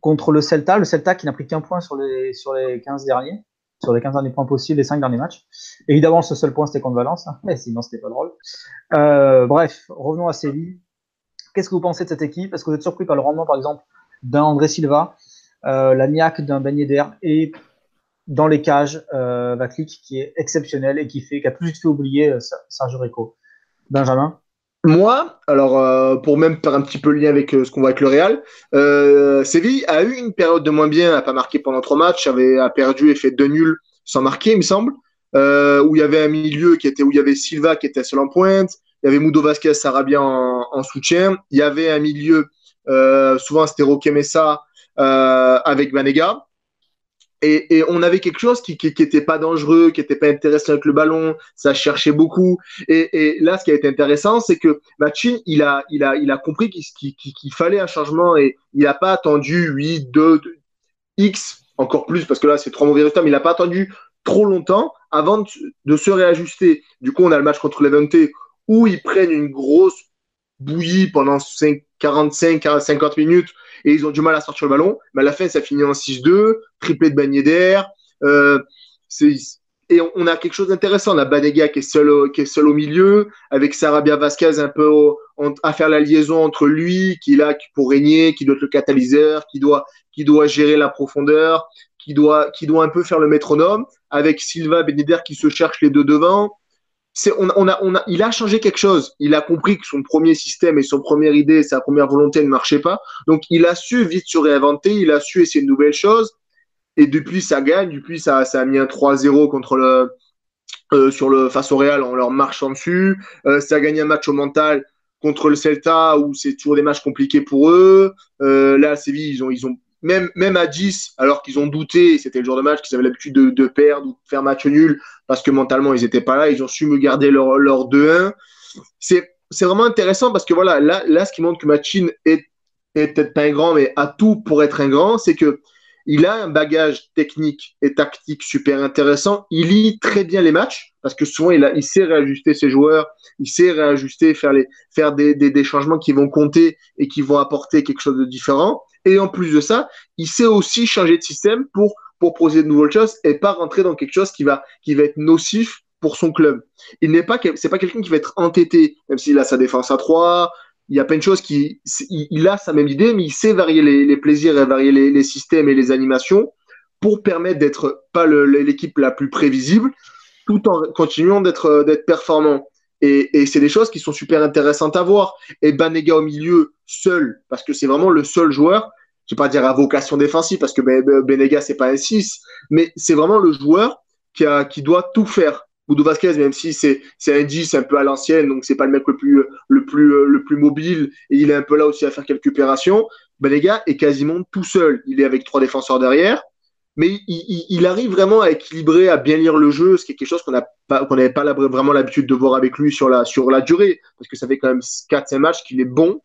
Speaker 1: contre le Celta. Le Celta qui n'a pris qu'un point sur les, sur les 15 derniers, sur les 15 derniers points possibles, les 5 derniers matchs. Évidemment, ce seul point, c'était contre Valence, hein, mais sinon, c'était pas drôle. Euh, bref, revenons à Séville. Qu'est-ce que vous pensez de cette équipe? Est-ce que vous êtes surpris par le rendement, par exemple, d'un André Silva, euh, la niaque d'un Bagné d'air et dans les cages, euh, qui est exceptionnel et qui fait, qui a plus vite fait oublier euh, Sergio Rico. Benjamin?
Speaker 3: Moi, alors euh, pour même faire un petit peu le lien avec euh, ce qu'on voit avec le Real, euh, Séville a eu une période de moins bien, a pas marqué pendant trois matchs, avait a perdu et fait deux nuls sans marquer, il me semble, euh, où il y avait un milieu qui était où il y avait Silva qui était seul en pointe, il y avait Mudo Vasquez Sarabia en, en soutien, il y avait un milieu euh, souvent c'était Roque Messa avec Vanega, et, on avait quelque chose qui qui, qui était pas dangereux, qui était pas intéressant avec le ballon, ça cherchait beaucoup. Et, là, ce qui a été intéressant, c'est que Machin, il a, compris qu'il qu qu fallait un changement et il n'a pas attendu 8, 2, 2, X, encore plus, parce que là, c'est trois mauvais résultats, mais il n'a pas attendu trop longtemps avant de, de, se réajuster. Du coup, on a le match contre Levante où ils prennent une grosse bouillie pendant 5, 45, 50 minutes et ils ont du mal à sortir le ballon. Mais à la fin, ça finit en 6-2, triplé de Bagné. Euh, et on, a quelque chose d'intéressant. On a Banega qui est seul au, qui est seul au milieu, avec Sarabia Vasquez un peu à faire la liaison entre lui, qui est là pour régner, qui doit être le catalyseur, qui doit, qui doit gérer la profondeur, qui doit, qui doit un peu faire le métronome, avec Silva Beneder qui se cherche les deux devant on, a, on a, il a changé quelque chose. Il a compris que son premier système et son première idée, sa première volonté ne marchaient pas. Donc, il a su vite se réinventer, il a su essayer de nouvelles choses. Et depuis, ça gagne. Depuis, ça, ça a mis un 3-0 contre le, euh, sur le, face au Real en leur marchant dessus. Euh, ça a gagné un match au mental contre le Celta où c'est toujours des matchs compliqués pour eux. Euh, là, Séville, ils ont même, même à 10, alors qu'ils ont douté, c'était le genre de match qu'ils avaient l'habitude de, perdre ou de faire match nul parce que mentalement ils n'étaient pas là, ils ont su me garder leur, leur 2-1. C'est vraiment intéressant parce que voilà, là, là ce qui montre que Machin est, est peut-être pas un grand, mais a tout pour être un grand, c'est que il a un bagage technique et tactique super intéressant. Il lit très bien les matchs parce que souvent il, a, il sait réajuster ses joueurs, il sait réajuster, faire, les, faire des, des, des, changements qui vont compter et qui vont apporter quelque chose de différent. Et en plus de ça, il sait aussi changer de système pour proposer de nouvelles choses et pas rentrer dans quelque chose qui va, qui va être nocif pour son club. Il n'est pas, c'est pas quelqu'un qui va être entêté, même s'il a sa défense à 3, il y a plein de choses qui, il, a sa même idée, mais il sait varier les, les plaisirs et varier les, les, systèmes et les animations pour permettre d'être pas l'équipe la plus prévisible, tout en continuant d'être d'être performant. Et, c'est des choses qui sont super intéressantes à voir. Et Banega au milieu, seul, parce que c'est vraiment le seul joueur, je vais pas dire à vocation défensive, parce que Benega, c'est pas un 6, mais c'est vraiment le joueur qui, doit tout faire. Boudou Vasquez, même si c'est un 10 un peu à l'ancienne, donc c'est pas le mec le plus, le, plus, le plus mobile, et il est un peu là aussi à faire quelques opérations, Benega est quasiment tout seul. Il est avec trois défenseurs derrière, mais il, il, il, arrive vraiment à équilibrer, à bien lire le jeu, ce qui est quelque chose qu'on n'avait pas, vraiment l'habitude de voir avec lui sur la, sur la durée, parce que ça fait quand même 4-5 matchs qu'il est bon.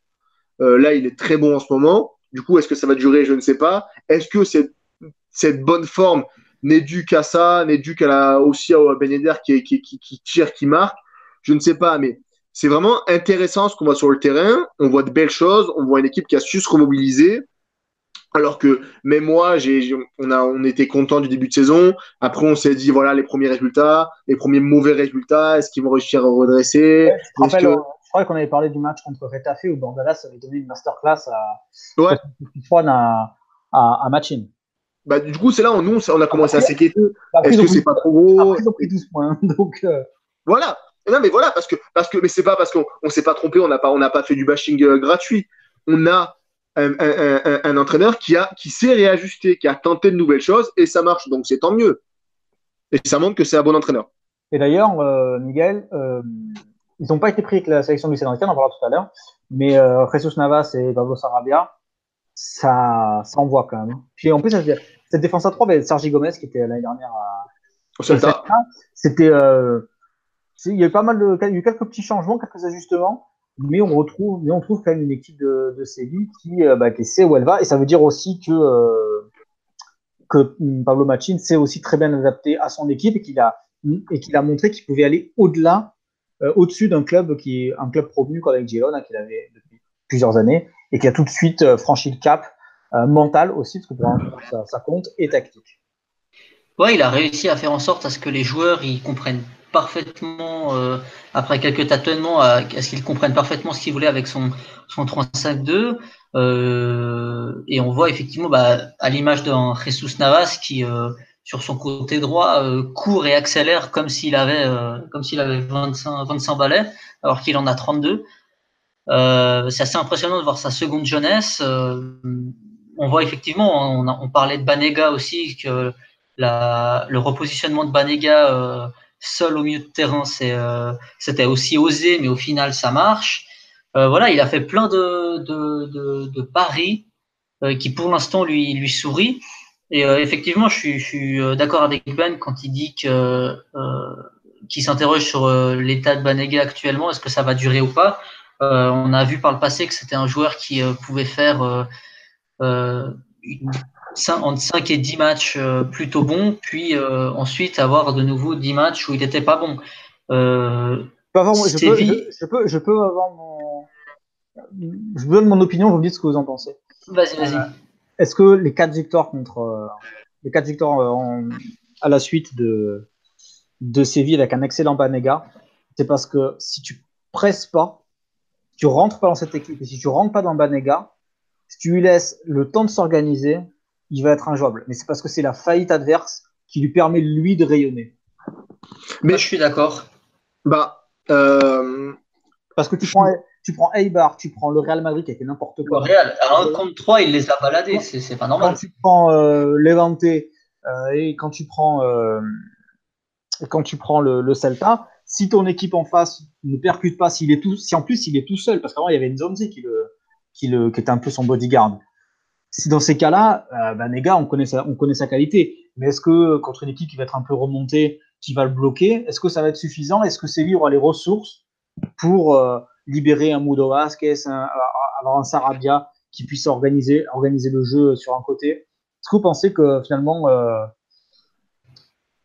Speaker 3: Euh, là, il est très bon en ce moment. Du coup, est-ce que ça va durer? Je ne sais pas. Est-ce que cette, cette bonne forme n'est due qu'à ça, n'est due qu'à la, aussi à Ben qui, qui, qui, tire, qui marque? Je ne sais pas, mais c'est vraiment intéressant ce qu'on voit sur le terrain. On voit de belles choses. On voit une équipe qui a su se remobiliser. Alors que même moi, j'ai, on, a, on était content du début de saison. Après, on s'est dit, voilà, les premiers résultats, les premiers mauvais résultats, est-ce qu'ils vont réussir à redresser?
Speaker 1: Ouais, je, que... je, crois qu'on avait parlé du match contre Retafe où Bandalas avait donné une masterclass à,
Speaker 3: ouais.
Speaker 1: à, à, à Machin.
Speaker 3: Bah, du coup, c'est là où nous, on a commencé à s'inquiéter. Est-ce que c'est pas trop gros?
Speaker 1: Après, ils ont pris 12 points. Donc, euh...
Speaker 3: Voilà. Non, mais voilà, parce que, parce que mais c'est pas parce qu'on on s'est pas trompé, on n'a pas, on n'a pas fait du bashing euh, gratuit. On a un, un, entraîneur qui, a, qui sait réajuster, qui a tenté de nouvelles choses et ça marche. Donc c'est tant mieux. Et ça montre que c'est un bon entraîneur.
Speaker 1: Et d'ailleurs, euh, Miguel, euh, ils n'ont pas été pris avec la sélection du Sénégal, on en parlera tout à l'heure. Mais euh, Jesus Navas et Pablo Sarabia, ça, ça envoie quand même. Puis en plus, cette défense à 3, ben, Sergi Gomez qui était l'année dernière à. C'était. Euh, il y a eu pas mal de. Il y a eu quelques petits changements, quelques ajustements mais on retrouve, mais on trouve quand même une équipe de, de qui, euh, bah, sait où elle va, et ça veut dire aussi que euh, que Pablo Machin s'est aussi très bien adapté à son équipe et qu'il a et qu'il a montré qu'il pouvait aller au-delà, euh, au-dessus d'un club qui est un club promu comme avec Girona qu'il avait depuis plusieurs années et qui a tout de suite franchi le cap mental aussi parce que pour ça, compte et tactique.
Speaker 2: Ouais, il a réussi à faire en sorte à ce que les joueurs ils comprennent parfaitement, euh, après quelques tâtonnements, à, ce qu'ils comprennent parfaitement ce qu'il voulait avec son, son 3-5-2. Euh, et on voit effectivement, bah, à l'image d'un Jesus Navas qui, euh, sur son côté droit, court et accélère comme s'il avait, comme s'il avait 25, 25 balais, alors qu'il en a 32. Euh, c'est assez impressionnant de voir sa seconde jeunesse. on voit effectivement, on, on, parlait de Banega aussi, que la, le repositionnement de Banega seul au milieu de terrain, c'était euh, aussi osé, mais au final, ça marche. Euh, voilà, il a fait plein de, paris euh, qui, pour l'instant, lui, lui sourit. Et effectivement, je suis, d'accord avec Ben quand il dit que qui s'interroge sur l'état de Banega actuellement, est-ce que ça va durer ou pas On a vu par le passé que c'était un joueur qui pouvait faire une entre 5 et 10 matchs euh, plutôt bons, puis euh, ensuite avoir de nouveau 10 matchs où il n'était pas bon. Euh,
Speaker 1: je, peux, je, je, peux, je peux avoir mon. Je vous donne mon opinion, vous me dites ce que vous en pensez.
Speaker 2: Vas-y, vas-y.
Speaker 1: Euh, Est-ce que les 4 victoires contre. Les 4 victoires en, à la suite de, de Séville avec un excellent Banega, c'est parce que si tu presses pas, tu rentres pas dans cette équipe, et si tu rentres pas dans Banega, si tu lui laisses le temps de s'organiser, il va être injouable. Mais c'est parce que c'est la faillite adverse qui lui permet, lui, de rayonner.
Speaker 2: Mais je suis d'accord.
Speaker 3: Bah, euh...
Speaker 1: Parce que tu prends, tu prends Eibar, tu prends le Real Madrid qui a fait n'importe quoi.
Speaker 2: Le Real, à 1 contre 3, il les a baladés, c'est pas normal.
Speaker 1: Quand tu prends euh, Levante euh, et quand tu prends, euh, quand tu prends le, le Celta, si ton équipe en face ne percute pas, s'il est tout, si en plus il est tout seul, parce qu'avant il y avait Nzonzi qui, le, qui, le, qui était un peu son bodyguard. Si dans ces cas-là, euh, ben, on connaît, sa, on connaît sa qualité. Mais est-ce que contre une équipe qui va être un peu remontée, qui va le bloquer, est-ce que ça va être suffisant? Est-ce que lui aura les ressources pour euh, libérer un Mudo Vasquez, un, avoir un Sarabia qui puisse organiser, organiser le jeu sur un côté? Est-ce que vous pensez que finalement, euh,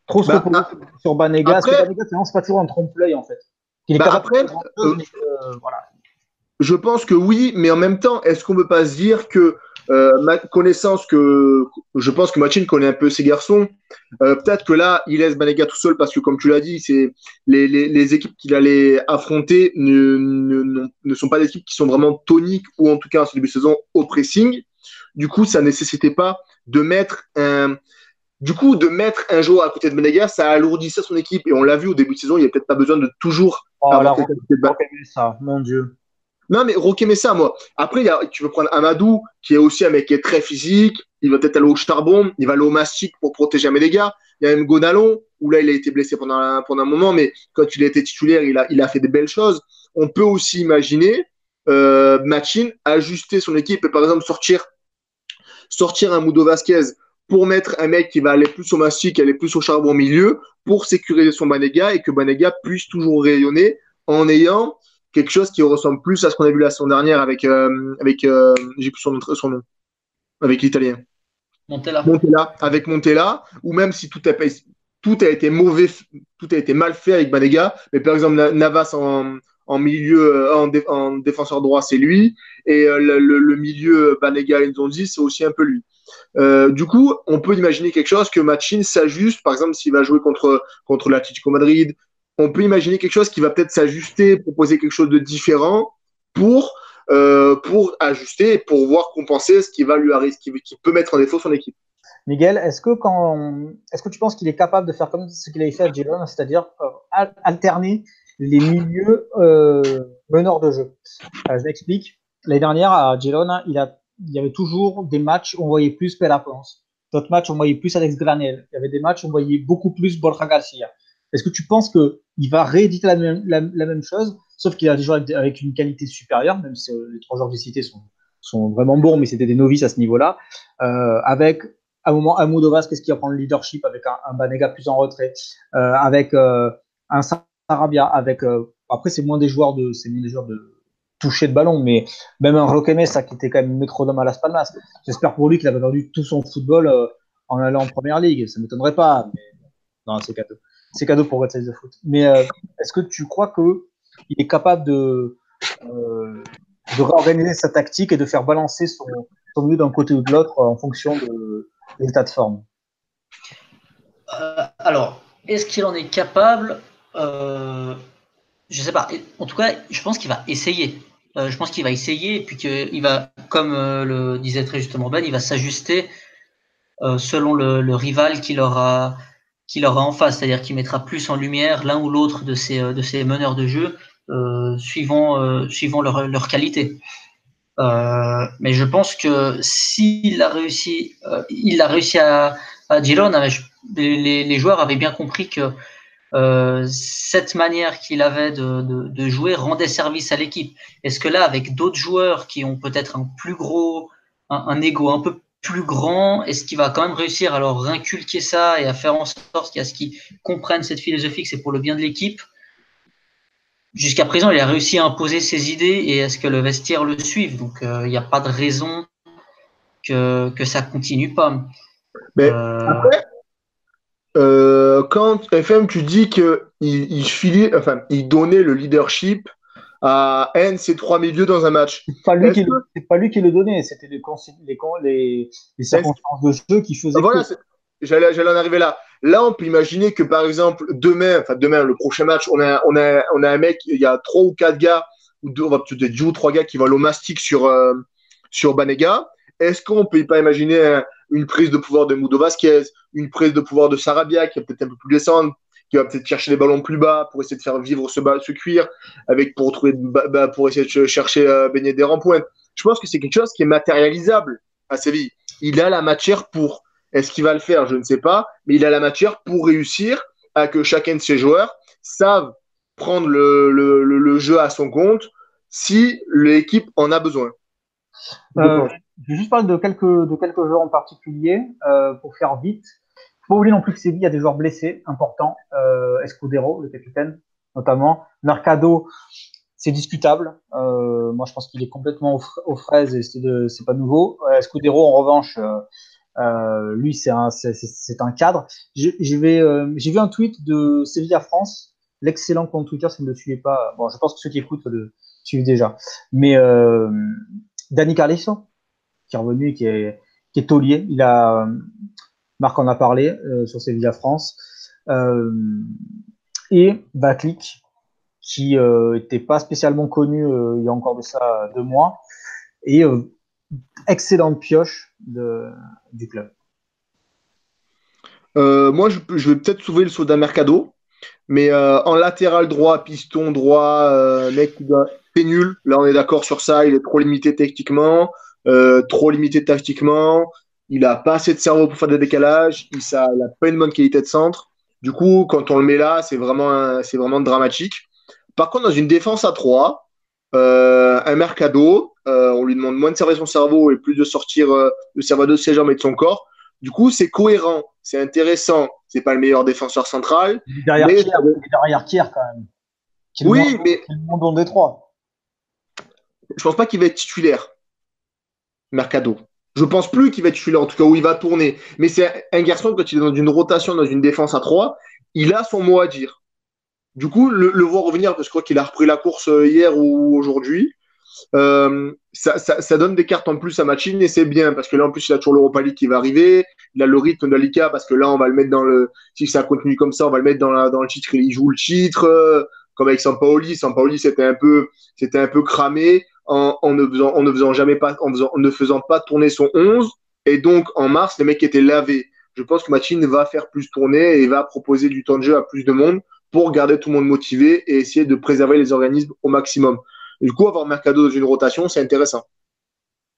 Speaker 1: trop se bah, sur Banega, est-ce que Banega, c'est pas toujours un trompe-l'œil en fait
Speaker 3: Il est bah, après, euh, voilà. Je pense que oui, mais en même temps, est-ce qu'on ne peut pas se dire que euh, ma connaissance que je pense que Machin connaît un peu ces garçons. Euh, peut-être que là, il laisse Banega tout seul parce que, comme tu l'as dit, c'est les, les, les, équipes qu'il allait affronter ne, ne, ne, sont pas des équipes qui sont vraiment toniques ou en tout cas en ce début de saison au pressing. Du coup, ça nécessitait pas de mettre un, du coup, de mettre un joueur à côté de Banega, ça alourdissait son équipe et on l'a vu au début de saison. Il n'y a peut-être pas besoin de toujours.
Speaker 1: Oh, avoir ça, mon Dieu.
Speaker 3: Non, mais Roque Messa, moi. Après, tu veux prendre Amadou, qui est aussi un mec qui est très physique. Il va peut-être aller au charbon, il va aller au mastic pour protéger mes dégâts. Il y a même Gonalon, où là, il a été blessé pendant un, pendant un moment, mais quand il a été titulaire, il a, il a fait des belles choses. On peut aussi imaginer euh, Machin ajuster son équipe et par exemple sortir, sortir un Mudo Vasquez pour mettre un mec qui va aller plus au mastic, aller plus au charbon au milieu, pour sécuriser son Banega et que Banega puisse toujours rayonner en ayant quelque chose qui ressemble plus à ce qu'on a vu la semaine dernière avec, euh, avec euh, j'ai plus son, son nom, avec l'italien.
Speaker 2: Montella.
Speaker 3: Montella. Avec Montella, ou même si tout a, tout a été mauvais, tout a été mal fait avec Banega, mais par exemple Navas en, en milieu, euh, en, en, défenseur droit, c'est lui, et le, le, milieu Banega et Nzonzi, c'est aussi un peu lui. Euh, du coup, on peut imaginer quelque chose que Machin s'ajuste, par exemple, s'il va jouer contre, contre l'Atlético Madrid, on peut imaginer quelque chose qui va peut-être s'ajuster, proposer quelque chose de différent pour, euh, pour ajuster et pour voir compenser ce qui va lui arriver, ce qui, peut mettre en défaut son équipe.
Speaker 1: Miguel, est-ce que est-ce que tu penses qu'il est capable de faire comme ce qu'il avait fait à Girona, c'est-à-dire euh, alterner les milieux euh, meneurs de jeu? Je m'explique. L'année dernière à a, il y avait toujours des matchs où on voyait plus Pelapons. D'autres matchs, on voyait plus Alex Granel. Il y avait des matchs où on voyait beaucoup plus Borja Garcia. Est-ce que tu penses qu'il va rééditer la même, chose, sauf qu'il a des joueurs avec, une qualité supérieure, même si euh, les trois joueurs que j'ai cités sont, vraiment bons, mais c'était des novices à ce niveau-là, euh, avec à un moment un Moudovas, qu'est-ce qui va prendre le leadership avec un, Banega plus en retrait, euh, avec un Sarabia, avec après c'est moins des joueurs de c'est moins des joueurs de toucher de ballon, mais même un Roque ça qui était quand même métronome à Las Palmas. J'espère pour lui qu'il avait perdu tout son football en allant en première ligue. Ça m'étonnerait pas, mais non, c'est cadeau c'est cadeau pour Red Size de Foot. Mais euh, est-ce que tu crois qu'il est capable de, euh, de réorganiser sa tactique et de faire balancer son, son mieux d'un côté ou de l'autre en fonction de, l'état de forme?
Speaker 2: Euh, Alors, est-ce qu'il en est capable? Je ne sais pas. En tout cas, je pense qu'il va essayer. je pense qu'il va essayer et puis qu'il va, comme le disait très justement Ben, il va s'ajuster selon le, le, rival qu'il aura qu'il aura en face, c'est-à-dire qu'il mettra plus en lumière l'un ou l'autre de ces, de ces meneurs de jeu euh, suivant, euh, suivant leur, leur qualité. Euh, mais je pense que s'il a réussi, euh, il a réussi à, à Girona, les, les, joueurs avaient bien compris que euh, cette manière qu'il avait de, de, de, jouer rendait service à l'équipe. Est-ce que là, avec d'autres joueurs qui ont peut-être un plus gros, un, un ego un peu plus grand Est-ce qu'il va quand même réussir à leur inculquer ça et à faire en sorte qu'à ce qu'ils comprennent cette philosophie, que c'est pour le bien de l'équipe Jusqu'à présent, il a réussi à imposer ses idées et est-ce que le vestiaire le suive Donc, euh, il n'y a pas de raison que, que ça continue pas.
Speaker 3: Mais euh, après, euh, quand FM, tu dis qu'il il filait, enfin, il donnait le leadership à N, c'est trois milieux dans un match.
Speaker 1: C'est pas lui, qui, le, pas lui qui le donnait, c'était les, les, les, circonstances de jeu qui faisaient.
Speaker 3: voilà, j'allais, en arriver là. Là, on peut imaginer que par exemple, demain, enfin demain, le prochain match, on a, on a, on a un mec, il y a trois ou quatre gars, ou deux, on va peut-être deux ou trois gars qui vont au mastic sur, euh, sur Banega. Est-ce qu'on peut pas imaginer une prise de pouvoir de Mudo Vasquez, une prise de pouvoir de Sarabia qui va peut-être un peu plus descendre, qui va peut-être chercher les ballons plus bas pour essayer de faire vivre ce, ce cuir, avec pour trouver, bah, pour essayer de chercher euh, baigner des pointe Je pense que c'est quelque chose qui est matérialisable à Séville. Il a la matière pour. Est-ce qu'il va le faire? Je ne sais pas, mais il a la matière pour réussir à que chacun de ses joueurs savent prendre le, le, le, jeu à son compte si l'équipe en a besoin.
Speaker 1: Euh, je vais juste parler de quelques, de quelques joueurs en particulier euh, pour faire vite. Faut pas oublier non plus que Séville a des joueurs blessés importants. Euh, Escudero, le capitaine, notamment. Mercado, c'est discutable. Euh, moi, je pense qu'il est complètement aux, fraises et c'est pas nouveau. Euh, Escudero, en revanche, lui, c'est un, cadre. J'ai vu un tweet de Séville à France, l'excellent compte Twitter, si vous ne le suivez pas. Bon, je pense que ceux qui écoutent le suivent déjà. Mais Danny Carlisson, qui est revenu, qui est, qui est taulier. Il a, Marc en a parlé euh, sur Séville à France. Euh, et Batlik, qui n'était pas spécialement connu il y a encore de ça deux mois. Et excellente pioche du club.
Speaker 3: moi, je, vais peut-être soulever le saut d'un Mercado, mais en latéral droit, piston droit, mec qui doit nul. Là, on est d'accord sur ça. Il est trop limité techniquement, euh, trop limité tactiquement. Il a pas assez de cerveau pour faire des décalages. Il n'a pas une bonne qualité de centre. Du coup, quand on le met là, c'est vraiment, c'est vraiment dramatique. Par contre, dans une défense à 3, euh, un mercado, euh, on lui demande moins de servir son cerveau et plus de sortir le cerveau de ses jambes et de son corps. Du coup, c'est cohérent, c'est intéressant. C'est pas le meilleur défenseur central.
Speaker 1: Derrière mais... derrière Kier quand même.
Speaker 3: oui, mais.
Speaker 1: Des trois.
Speaker 3: Je pense pas qu'il va être titulaire, Mercado. Je pense plus qu'il va être titulaire, en tout cas où il va tourner. Mais c'est un garçon, quand il est dans une rotation, dans une défense à 3, il a son mot à dire. Du coup, le, voir revenir, parce que je crois qu'il a repris la course euh, hier ou aujourd'hui, euh, ça, ça, donne des cartes en plus à Machine et c'est bien parce que là en plus il a toujours l'Europa League qui va arriver, il a le rythme de l'ICA parce que là on va le mettre dans le si ça continue comme ça on va le mettre dans, la, dans le titre il joue le titre euh, comme avec Sampaoli Sampaoli c'était un peu c'était un peu cramé en, ne faisant, jamais pas, en, ne faisant pas tourner son 11. Et donc, en mars, les mecs étaient lavés. Je pense que Machine va faire plus tourner et va proposer du temps de jeu à plus de monde pour garder tout le monde motivé et essayer de préserver les organismes au maximum. du coup, avoir Mercado dans une rotation, c'est intéressant.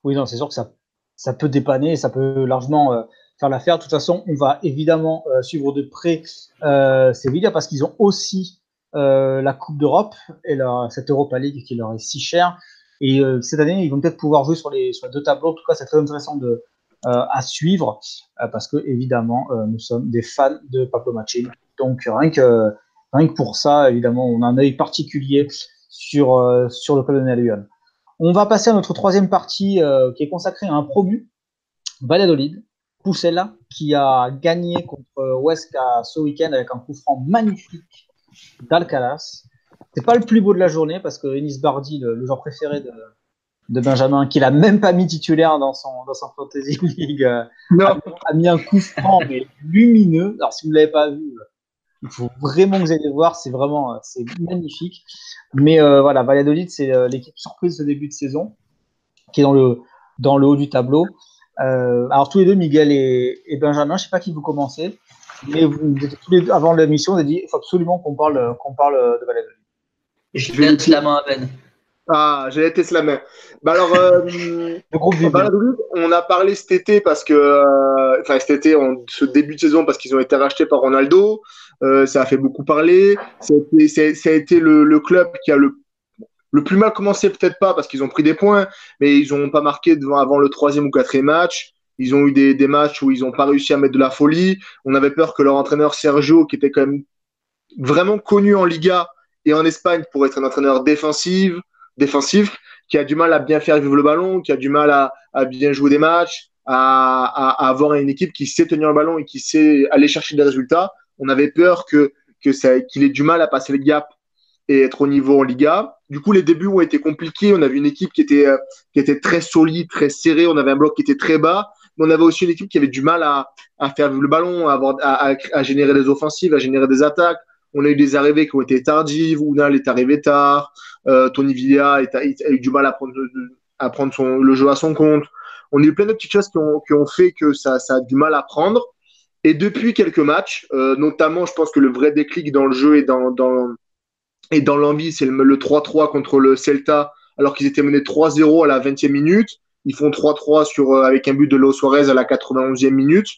Speaker 1: Oui, non, c'est sûr que ça, ça peut dépanner, ça peut largement euh, faire l'affaire. De toute façon, on va évidemment euh, suivre de près euh, Sevilla parce qu'ils ont aussi euh, la Coupe d'Europe et cette Europa League qui leur est si chère. Et euh, cette année, ils vont peut-être pouvoir jouer sur les, sur deux tableaux. En tout cas, c'est très intéressant de, euh, à suivre euh, parce que évidemment, nous sommes des fans de Pablo Machin. Donc rien que, rien que pour ça, évidemment, on a un œil particulier sur, sur le Colonel Lyon. On va passer à notre troisième partie qui est consacrée à un promu, Valladolid, Poussella, qui a gagné contre Huesca ce week-end avec un coup franc magnifique d'Alcalas. C'est pas le plus beau de la journée parce que Ennis Bardi, le, joueur préféré de, de Benjamin, qu'il a même pas mis titulaire dans son, dans son Fantasy League, euh, a, mis un coup franc mais lumineux. Alors si vous l'avez pas vu, il faut vraiment que vous allez voir, c'est vraiment euh, c'est magnifique. Mais euh, voilà, Valladolid, c'est l'équipe surprise de début de saison qui est dans le, dans le haut du tableau. alors tous les deux, Miguel et, Benjamin, je sais pas qui vous commencez, mais vous, tous les deux, avant l'émission, vous avez dit il faut absolument qu'on parle, qu'on parle de Valladolid.
Speaker 2: Je vais la main à Ben.
Speaker 3: Ah, j'ai été la main. Bah alors, euh, on a parlé cet été parce que, euh, enfin cet été, ce début de saison parce qu'ils ont été rachetés par Ronaldo. Euh, ça a fait beaucoup parler. Ça a été, le, club qui a le, le plus mal commencé, peut-être pas parce qu'ils ont pris des points, mais ils n'ont pas marqué devant, avant le troisième ou quatrième match. Ils ont eu des, des matchs où ils n'ont pas réussi à mettre de la folie. On avait peur que leur entraîneur Sergio, qui était quand même vraiment connu en Liga, et en Espagne pour être un entraîneur défensif, défensif qui a du mal à bien faire vivre le ballon, qui a du mal à, bien jouer des matchs, à, avoir une équipe qui sait tenir le ballon et qui sait aller chercher des résultats. On avait peur que, qu'il ait du mal à passer le gap et être au niveau en Liga. Du coup, les débuts ont été compliqués. On avait une équipe qui était, euh, qui était très solide, très serrée. On avait un bloc qui était très bas. Mais on avait aussi une équipe qui avait du mal à, à faire vivre le ballon, à, avoir, à générer des offensives, à générer des attaques. On a eu des arrivées qui ont été tardives. Ounal est arrivé tard. Euh, Tony Villa a, eu du mal à prendre, le jeu à son compte. On a eu plein de petites choses qui ont, fait que ça, a du mal à prendre. Et depuis quelques matchs, euh, notamment, je pense que le vrai déclic dans le jeu et dans, l'envie, c'est le 3-3 contre le Celta, alors qu'ils étaient menés 3-0 à la 20e minute. Ils font 3-3 sur, euh, avec un but de Lo Suarez à la 91e minute.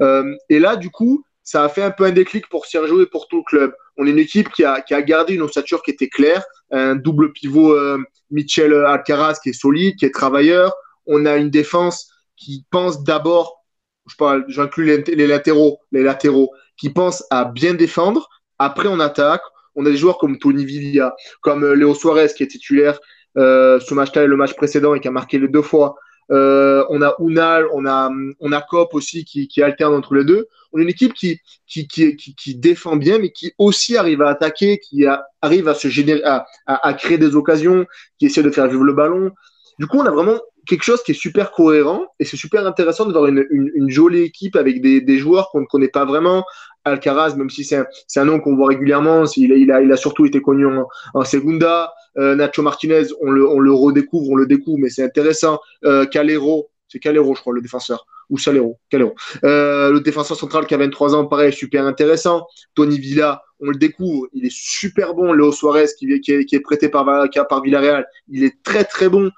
Speaker 3: Euh, et là, du coup, ça a fait un peu un déclic pour Sergio et pour tout le club. On est une équipe qui a, gardé une ossature qui était claire, un double pivot euh, Michel Alcaraz qui est solide, qui est travailleur. On a une défense qui pense d'abord, je parle, j'inclus les, latéraux, les latéraux, qui pensent à bien défendre. Après, on attaque. On a des joueurs comme Tony Villa, comme euh, Léo Suarez qui est titulaire euh, ce match-là et le match précédent et qui a marqué les deux fois. Euh, on a Unal, on a, on a Cop aussi qui alterne entre les deux. On a une équipe qui, qui, qui, qui, défend bien, mais qui aussi arrive à attaquer, qui arrive à se générer, à, à, créer des occasions, qui essaie de faire vivre le ballon. Du coup, on a vraiment quelque chose qui est super cohérent et c'est super intéressant de voir une, une, une, jolie équipe avec des, des joueurs qu'on ne connaît pas vraiment. Alcaraz, même si c'est un, un, nom qu'on voit régulièrement, il a, il, a, il a surtout été connu en, en Segunda. Euh, Nacho Martinez, on le, on le redécouvre, on le découvre, mais c'est intéressant. Euh, Calero, c'est Calero, je crois, le défenseur. Ou Salero, Calero. Euh, le défenseur central qui a 23 ans, pareil, super intéressant. Tony Villa, on le découvre, il est super bon. Léo Suarez, qui, qui, est, qui est prêté par, par Villarreal, il est très très bon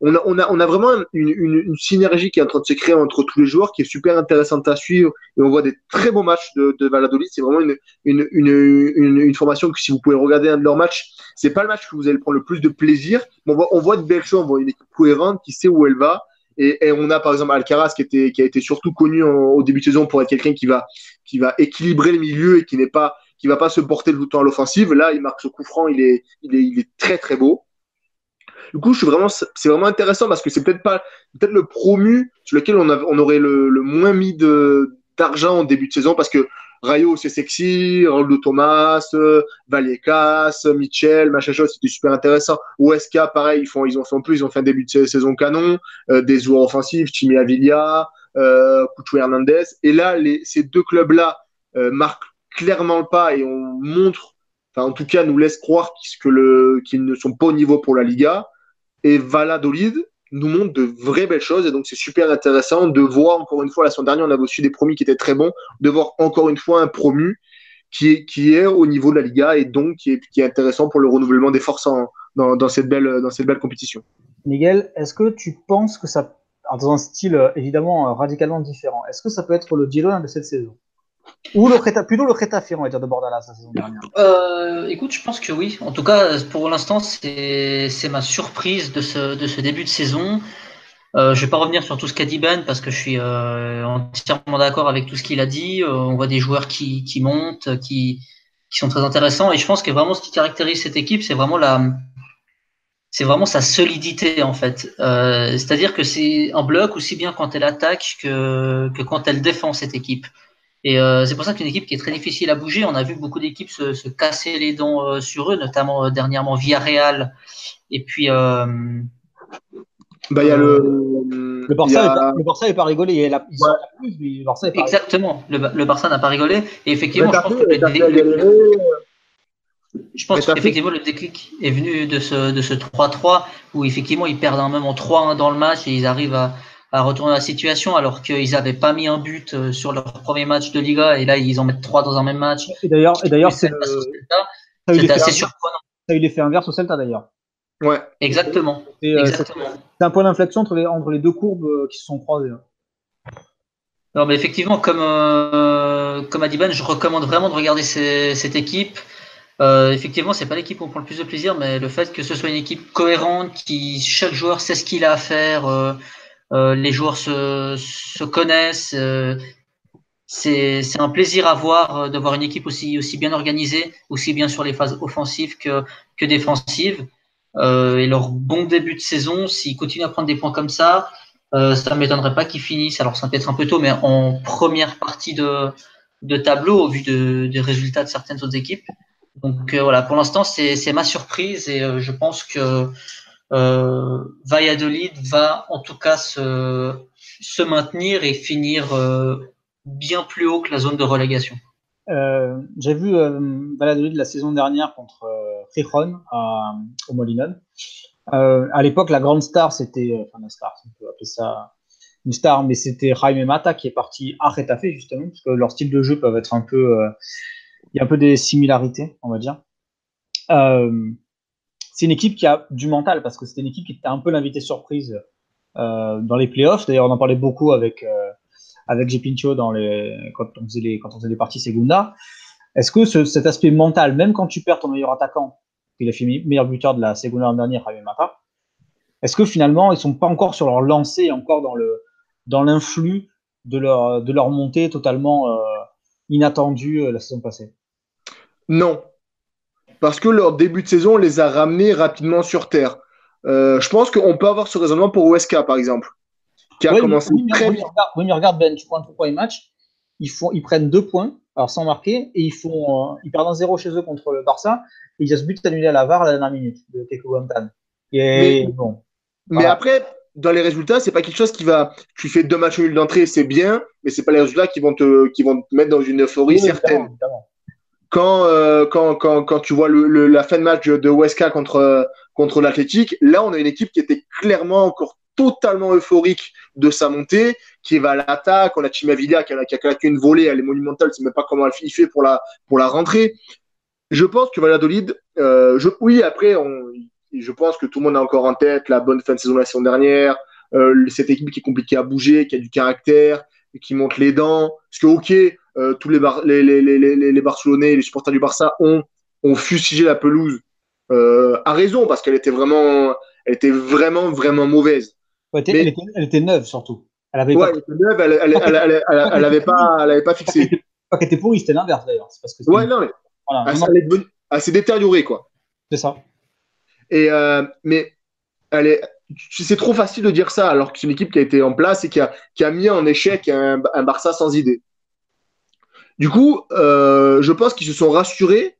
Speaker 3: on a, on a, on a vraiment une, une, une, synergie qui est en train de se créer entre tous les joueurs qui est super intéressante à suivre et on voit des très bons matchs de, de Valladolid. C'est vraiment une, une, formation que si vous pouvez regarder un de leurs matchs, c'est pas le match que vous allez prendre le plus de plaisir. On voit, on voit de belles choses, on voit une équipe cohérente qui sait où elle va. Et, on a par exemple Alcaraz qui a été surtout connu au début de saison pour être quelqu'un qui va, qui va équilibrer le milieu et qui n'est pas qui va pas se porter tout le temps à l'offensive. Là, il marque ce coup franc, il est, il est, il est très très beau. Du coup, je suis vraiment, c'est vraiment intéressant parce que c'est peut-être pas, peut-être le promu sur lequel on, on aurait le, le moins mis de, d'argent en début de saison parce que Rayo, c'est sexy, Roldo Thomas, Vallecas, Michel, machin c'était super intéressant. OSK, pareil, ils font, ils ont fait plus, ils ont fait un début de saison canon, euh, des joueurs offensifs, Chimi Avilla, euh, Hernandez. Et là, ces deux clubs-là euh, marquent clairement le pas et on montre, en tout cas, nous laisse croire qu'ils ne sont pas au niveau pour la Liga. Et Valladolid nous montre de vraies belles choses. Et donc, c'est super intéressant de voir, encore une fois, la semaine dernière, on avait reçu des promis qui étaient très bons, de voir encore une fois un promu qui est, au niveau de la Liga et donc qui est, intéressant pour le renouvellement des forces dans, dans, cette belle, dans compétition.
Speaker 1: Miguel, est-ce que tu penses que ça, dans un style euh, évidemment euh, radicalement différent, est-ce que ça peut être le Girona de cette saison? Ou le plutôt le Retafe, on va dire, de Bordalas la saison dernière.
Speaker 2: Euh, écoute, je pense que oui. En tout cas, pour l'instant, c'est ma surprise de ce, de ce début de saison. Euh, je ne vais pas revenir sur tout ce qu'a dit Ben parce que je suis euh, entièrement d'accord avec tout ce qu'il a dit. On voit des joueurs qui, qui montent, qui, qui sont très intéressants. Et je pense que vraiment ce qui caractérise cette équipe, c'est vraiment la, c'est vraiment sa solidité en fait. C'est-à-dire que c'est un bloc aussi bien quand elle attaque que, que quand elle défend cette équipe. Et euh, c'est pour ça qu'une équipe qui est très difficile à bouger. On a vu beaucoup d'équipes se, se, casser les dents euh, sur eux, notamment euh, dernièrement Villarreal. Et puis. Euh,
Speaker 3: bah, il y a le.
Speaker 1: Le Barça n'est pas, le pas rigolé. Il y a la,
Speaker 2: ouais. le Barça pas Exactement. Le, le Barça n'a pas rigolé. Et effectivement, je pense que le déclic, je pense qu'effectivement, le déclic est venu de ce, de ce 3-3 où effectivement, ils perdent un même en 3-1 dans le match et ils arrivent à, à retourner la situation alors qu'ils n'avaient pas mis un but euh, sur leur premier match de Liga et là ils en mettent trois dans un même match.
Speaker 1: Et d'ailleurs, et d'ailleurs c'est assez surprenant. Ça a eu l'effet inverse au Celta d'ailleurs.
Speaker 3: Ouais.
Speaker 2: Exactement.
Speaker 1: Euh, Exactement. C'est un point d'inflexion entre les, entre les deux courbes euh, qui se sont croisées. Hein.
Speaker 2: Non, mais effectivement, comme, euh, comme a dit Ben, je recommande vraiment de regarder ces, cette équipe. Euh, effectivement, c'est pas l'équipe où on prend le plus de plaisir, mais le fait que ce soit une équipe cohérente, qui chaque joueur sait ce qu'il a à faire, euh, les joueurs se, se connaissent. Euh, c'est un plaisir à voir euh, de voir une équipe aussi, bien organisée, aussi bien sur les phases offensives que, défensives. et leur bon début de saison, s'ils continuent à prendre des points comme ça, ça ne m'étonnerait pas qu'ils finissent, alors ça peut être un peu tôt, mais en première partie de, tableau au vu de, des résultats de certaines autres équipes. Donc voilà, pour l'instant, c'est ma surprise et je pense que euh, Valladolid va en tout cas se, maintenir et finir euh, bien plus haut que la zone de relégation.
Speaker 1: Euh, J'ai vu euh, Valladolid la saison dernière contre euh, Gijón au Molinón. À l'époque, la grande star, c'était, enfin la star, on peut appeler ça une star, mais c'était Jaime Mata qui est parti à Retafe justement, parce que leur style de jeu peuvent être un peu, il y a un peu des similarités, on va dire. C'est une équipe qui a du mental parce que c'était une équipe qui était un peu l'invité surprise euh, dans les playoffs. D'ailleurs, on en parlait beaucoup avec, euh, avec Pincho dans les, quand on faisait les, quand on faisait les parties Segunda. Est-ce que cet aspect mental, même quand tu perds ton meilleur attaquant, il a fait meilleur buteur de la Segunda l'an dernier, Javier Mata, est-ce que finalement ils sont pas encore sur leur lancée, encore dans le dans l'influx de leur de leur montée totalement euh, inattendue euh, la saison passée?
Speaker 3: Non, parce que leur début de saison les a ramenés rapidement sur terre. Euh, je pense qu'on peut avoir ce raisonnement pour OSK, par exemple,
Speaker 1: qui a commencé très bien. Oui, mais regarde, Ben, tu prends le premier match, ils, font, ils prennent deux points, alors sans marquer, et ils, font, euh, ils perdent un zéro chez eux contre le Barça, et ils ont ce but annulé à la VAR à la dernière minute de Kekou Guantan.
Speaker 3: Et mais, bon. Mais après, dans les résultats, c'est pas quelque chose qui va. Tu fais deux matchs nuls d'entrée, c'est bien, mais c'est pas les résultats qui vont te, qui vont te mettre dans une euphorie certaine. Quand, euh, quand, quand, quand, tu vois la fin de match de Weska contre, contre l'Athletic, là, on a une équipe qui était clairement encore totalement euphorique de sa montée, qui va à l'attaque. On a Chimavilla qui a, qui a claqué une volée, elle est monumentale, je ne sais même pas comment elle fait pour la, pour la rentrée. Je pense que Valladolid, euh, oui, après, je pense que tout le monde a encore en tête la bonne fin de saison de la saison dernière, euh, cette équipe qui est compliquée à bouger, qui a du caractère, qui monte les dents. Parce que, ok, euh, tous les, les, les, les, les, Barcelonais, les supporters du Barça ont, ont fustigé la pelouse euh, à raison parce qu'elle était vraiment, elle était vraiment, vraiment mauvaise.
Speaker 1: elle, était, elle, était, neuve surtout.
Speaker 3: Elle avait ouais, pas... elle était neuve, elle, elle, elle, elle avait pas, elle avait pas fixé.
Speaker 1: Pas qu'elle était pourrie, c'était l'inverse d'ailleurs.
Speaker 3: Parce que ouais, non, mais voilà, elle, est devenue, elle s'est détériorée quoi.
Speaker 1: C'est ça.
Speaker 3: Et euh, mais elle est, c'est trop facile de dire ça alors que c'est une équipe qui a été en place et qui a, qui a mis en échec un, un Barça sans idée. Du coup, euh, je pense qu'ils se sont rassurés,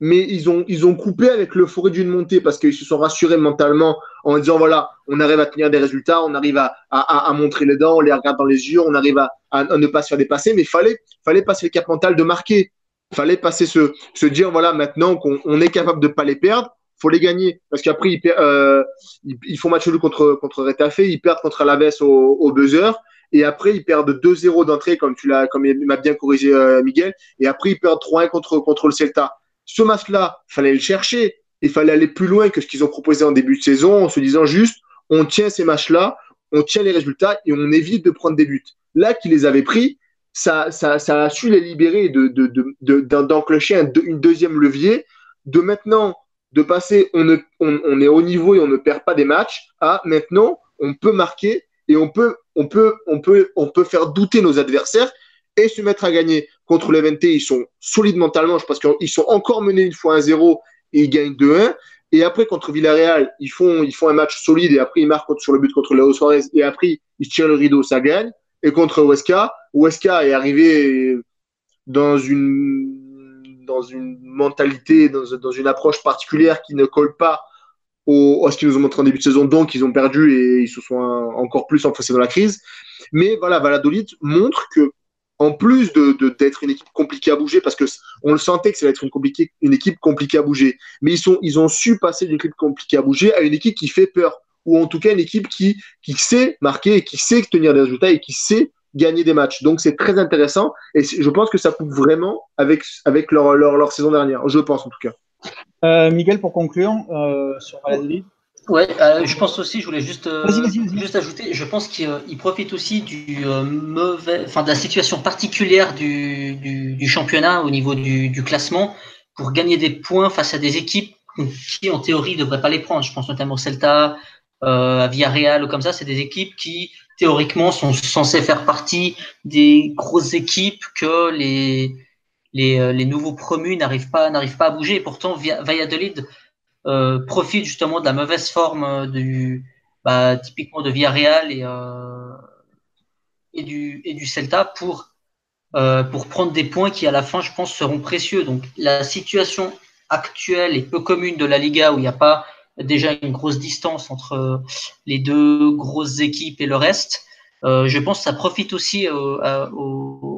Speaker 3: mais ils ont, ils ont coupé avec l'euphorie d'une montée parce qu'ils se sont rassurés mentalement en disant voilà, on arrive à tenir des résultats, on arrive à, à, à montrer les dents, on les regarde dans les yeux, on arrive à, à ne pas se faire dépasser, mais fallait, fallait passer le cap mental de marquer. Fallait passer se, se dire voilà, maintenant qu'on on est capable de pas les perdre, faut les gagner parce qu'après ils, euh, ils, font match nul contre contre Retafe, ils perdent contre Alaves au, au buzzer et après ils perdent 2-0 d'entrée comme tu l'as comme il m'a bien corrigé euh, Miguel et après ils perdent 3-1 contre contre le Celta. Ce match-là, fallait le chercher, il fallait aller plus loin que ce qu'ils ont proposé en début de saison en se disant juste on tient ces matchs-là, on tient les résultats et on évite de prendre des buts. Là qu'ils les avaient pris, ça, a su les libérer de, de, de, d'enclencher un, une deuxième levier de maintenant de passer on, est au niveau et on ne perd pas des matchs à maintenant on peut marquer et on peut, on peut, on peut, on peut faire douter nos adversaires et se mettre à gagner. Contre l'Evente, ils sont solides mentalement, je pense qu'ils sont encore menés une fois 1-0 et ils gagnent 2-1. Et après, contre Villarreal, ils font, ils font un match solide et après, ils marquent sur le but contre Léo Suarez et après, ils tirent le rideau, ça gagne. Et contre Huesca, Huesca est arrivé dans une, dans une mentalité, dans une approche particulière qui ne colle pas à ce qu'ils nous ont montré en début de saison. Donc, ils ont perdu et ils se sont encore plus enfoncés dans la crise. Mais voilà, Valladolid montre que en plus de d'être une équipe compliquée à bouger, parce que on le sentait que ça allait être une, équipe compliquée à bouger, mais ils sont ils ont su passer d'une équipe compliquée à bouger à une équipe qui fait peur, ou en tout cas une équipe qui qui sait marquer et qui sait tenir des résultats et qui sait gagner des matchs. Donc c'est très intéressant et je pense que ça pousse vraiment avec avec leur leur saison dernière. Je pense en tout cas.
Speaker 1: Euh, Miguel, pour conclure euh, sur Valladolid.
Speaker 2: Ouais, euh, je pense aussi, je voulais juste, euh, juste ajouter, je pense qu'il euh, profite aussi du mauvais, enfin de la situation particulière du, du, du championnat au niveau du, du, classement pour gagner des points face à des équipes qui en théorie ne devraient pas les prendre. Je pense notamment au Celta, à Villarreal ou comme ça, c'est des équipes qui théoriquement sont censées faire partie des grosses équipes que les les, les nouveaux promus n'arrivent pas n'arrivent pas à bouger. Et pourtant, Valladolid euh, profite justement de la mauvaise forme euh, du, bah, typiquement de Villarreal et, euh, et, du, et Celta pour, euh, prendre des points qui à la fin, je pense, seront précieux. Donc la situation actuelle est peu commune de la Liga où il n'y a pas déjà une grosse distance entre les deux grosses équipes et le reste. Euh, je pense que ça profite aussi aux, aux,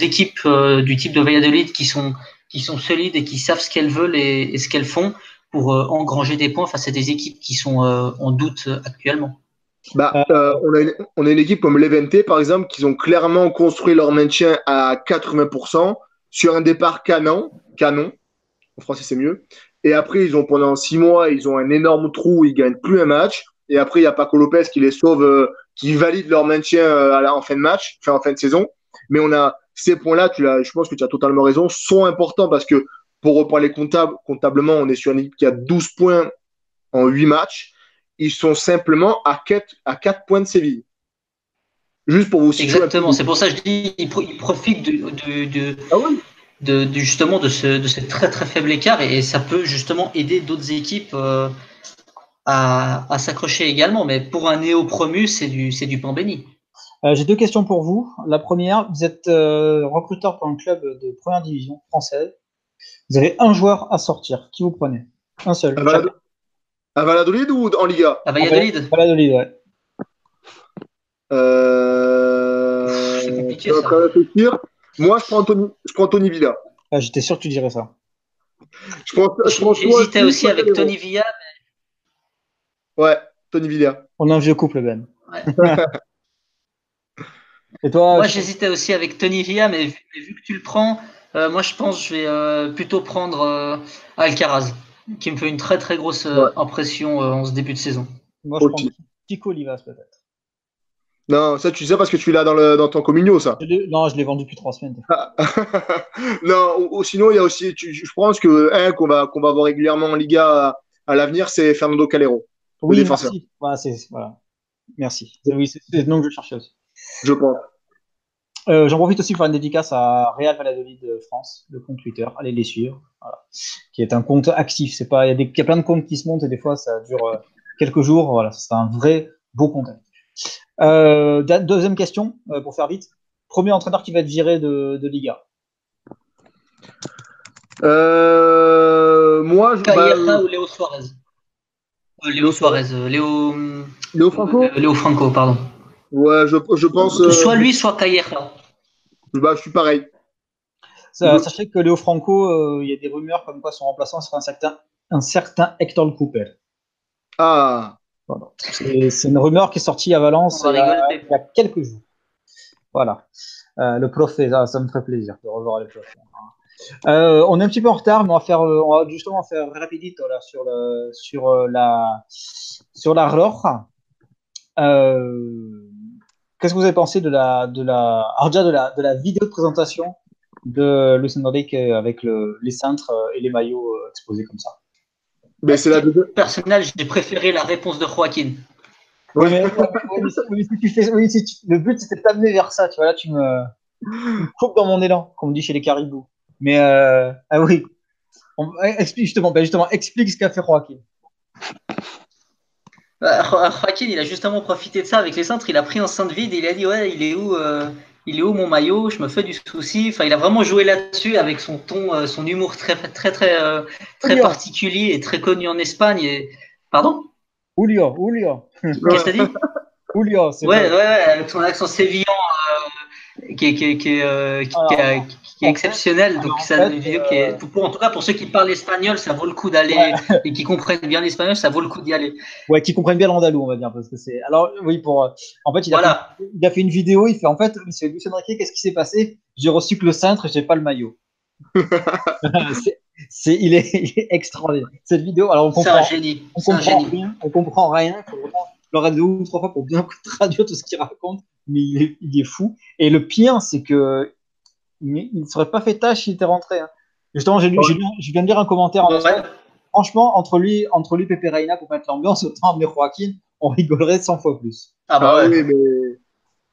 Speaker 2: équipes du type de Valladolid qui sont, qui sont solides et qui savent ce qu'elles veulent et, ce qu'elles font pour euh, engranger des points face à des équipes qui sont euh, en doute euh, actuellement
Speaker 3: bah, on, a une, on, a une, équipe comme l'Eventé, par exemple, qui ont clairement construit leur maintien à 80% sur un départ canon, canon. En français, c'est mieux. Et après, ils ont pendant six mois, ils ont un énorme trou, ils gagnent plus un match. Et après, il y a Paco Lopez qui les sauve, qui valident leur maintien euh, en fin de match, enfin en fin de saison. Mais on a ces points-là, tu je pense que tu as totalement raison, sont importants parce que pour reparler comptable, comptablement, on est sur une équipe qui a 12 points en 8 matchs. Ils sont simplement à 4, à 4 points de Séville.
Speaker 2: Juste pour vous situer. Exactement, c'est pour ça que je dis ils, profitent de, ah de, justement de ce, de ce très très faible écart et, ça peut justement aider d'autres équipes euh, à, à s'accrocher également. Mais pour un néo-promu, c'est du, du pain béni.
Speaker 1: Euh, j'ai deux questions pour vous. La première, vous êtes euh, recruteur pour un club de première division française. Vous avez un joueur à sortir. Qui vous prenez? Un seul.
Speaker 3: À, Valladolid ou en Liga?
Speaker 2: À Valladolid.
Speaker 1: À Valladolid, ouais.
Speaker 3: Euh... C'est compliqué, ça. Moi, je prends Anthony, je prends Tony Villa.
Speaker 1: Ah, J'étais sûr que tu dirais ça.
Speaker 2: J'hésitais aussi avec Tony Villa.
Speaker 3: Ouais, Tony Villa.
Speaker 1: On a un vieux couple, Ben.
Speaker 2: Et toi Moi, j'hésitais aussi avec Tony Villa, mais vu, que tu le prends, euh, moi, je pense que je vais euh, plutôt prendre euh, Alcaraz, qui me fait une très très grosse impression en ce début de saison.
Speaker 1: Moi, je prends Tico Olivas, peut-être.
Speaker 3: Non, ça tu sais parce que tu l'as dans, le, dans ton communio, ça.
Speaker 1: non, je l'ai vendu depuis trois semaines.
Speaker 3: non, ou, sinon il y a aussi, je pense que un qu'on va qu'on va voir régulièrement en Liga à, l'avenir, c'est Fernando Calero,
Speaker 1: oui, défenseur. Merci. Voilà, voilà. merci. Oui, c'est le nom que je cherchais aussi.
Speaker 3: Je pense.
Speaker 1: Euh, j'en profite aussi pour faire une dédicace à Real Valladolid de France, le compte Twitter. Allez les suivre, voilà. qui est un compte actif. C'est pas, il y, a plein de comptes qui se montent et des fois ça dure euh, quelques jours. Voilà, c'est un vrai beau compte. Euh, deuxième question, euh, pour faire vite. Premier entraîneur qui va être viré de, de Liga
Speaker 3: euh, Moi, je.
Speaker 2: Bah, ou Léo Suarez? Léo Suarez. Léo.
Speaker 3: Léo Franco?
Speaker 2: Léo Franco, pardon.
Speaker 3: Ouais, je, je pense.
Speaker 2: Soit lui, soit Calleja.
Speaker 3: Bah, je suis pareil.
Speaker 1: sachez que Léo Franco, il y a des rumeurs comme quoi son remplaçant sera un certain, un certain Hector Cooper.
Speaker 3: Ah
Speaker 1: c'est une rumeur qui est sortie à Valence il y, a, quelques jours. Voilà. Euh, le prof, ça, ça me ferait plaisir de revoir le prof. Euh, on est un petit peu en retard, mais on va faire, euh, on va justement faire rapidito là sur le, sur la, sur la Qu'est-ce que vous avez pensé de la, de la, déjà de la, de la vidéo de présentation de Lucien Nordic avec le, les cintres et les maillots exposés comme ça?
Speaker 3: Ben, c'est la
Speaker 2: Personnel, j'ai préféré la réponse de Joaquin.
Speaker 1: Oui, mais, le but c'était de t'amener vers ça. Tu vois, là, tu me, coupes dans mon élan, comme on dit chez les caribous. Mais, euh, ah oui. explique justement, ben justement, explique ce qu'a fait Joaquin.
Speaker 2: Bah, Joaquin, il a justement profité de ça avec les centres. Il a pris un centre vide et il a dit Ouais, il est où euh, il est où mon maillot? Je me fais du souci. Enfin, il a vraiment joué là-dessus avec son ton, euh, son humour très, très, très, euh, très particulier et très connu en Espagne. Et... Pardon?
Speaker 1: Julio, Julio.
Speaker 2: Qu'est-ce que t'as dit?
Speaker 1: Julio,
Speaker 2: c'est Ouais, ouais, avec son accent sévillan qui, qui, qui, qui est exceptionnel. Donc, ça, une vidéo qui est, pour, en tout cas, pour ceux qui parlent espagnol, ça vaut le coup d'aller et qui comprennent bien l'espagnol, ça vaut le coup d'y aller.
Speaker 1: Ouais, qui comprennent bien l'andalou, on va dire, parce que c'est. Alors, oui, pour. En fait, il a, fait, il a fait une vidéo. Il fait en fait, Monsieur Lucien Riquet, qu'est-ce qui s'est passé? J'ai reçu que le cintre, j'ai pas le maillot. c'est, il, est, il est extraordinaire. Cette vidéo, alors on comprend,
Speaker 2: un génie.
Speaker 1: On comprend rien. On comprend rien. Faut vraiment deux ou trois fois pour bien traduire tout ce qu'il raconte, mais il est, il est fou. Et le pire, c'est que il ne serait pas fait tâche s'il était rentré. Hein. Justement, je viens de lire un commentaire en Franchement, entre lui, entre lui Pepe Reina pour mettre l'ambiance, autant amener Joaquin, on rigolerait 100 fois plus.
Speaker 3: Ah bah ah ouais. mais...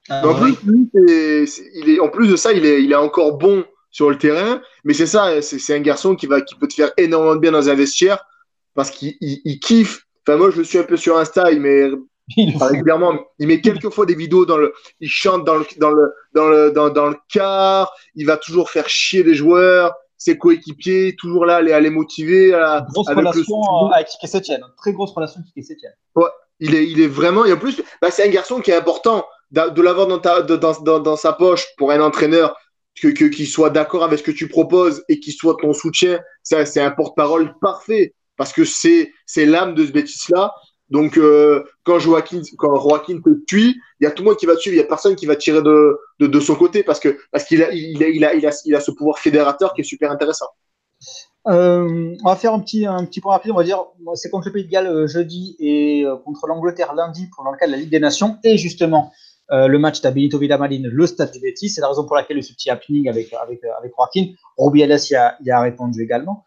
Speaker 3: Ah en, plus, il est, en plus de ça, il est, il est encore bon sur le terrain, mais c'est ça, c'est un garçon qui, va, qui peut te faire énormément de bien dans un vestiaire parce qu'il kiffe. Enfin, moi, je le suis un peu sur Insta, il met il, régulièrement, il met quelques fois des vidéos dans le, il chante dans le, dans le, dans le, dans, dans le car, il va toujours faire chier les joueurs, ses coéquipiers, toujours là, à les motiver. À,
Speaker 1: grosse relation avec Etienne, très grosse relation avec Etienne.
Speaker 3: Ouais, il est, il est vraiment, et en plus, bah, c'est un garçon qui est important de l'avoir dans, ta, dans, dans, dans, sa poche pour un entraîneur que, que, qu'il soit d'accord avec ce que tu proposes et qu'il soit ton soutien. C'est un porte-parole parfait parce que c'est, c'est l'âme de ce bêtise-là. Donc, euh, quand Joaquin, quand Joaquin te tue, il y a tout le monde qui va tuer, il y a personne qui va tirer de, de, son côté parce que parce qu'il a il a, il a, il a, il a ce pouvoir fédérateur qui est super intéressant.
Speaker 1: Euh, on va faire un petit, un petit point rapide. On va dire, c'est contre le Pays de Galles euh, jeudi et contre l'Angleterre lundi pour dans le cadre de la Ligue des Nations. Et justement, le match d'Abilito Villamaline, le stade du Betis. C'est la raison pour laquelle le petit happening avec, avec, avec Joaquin. Rubiales y a, y a répondu également.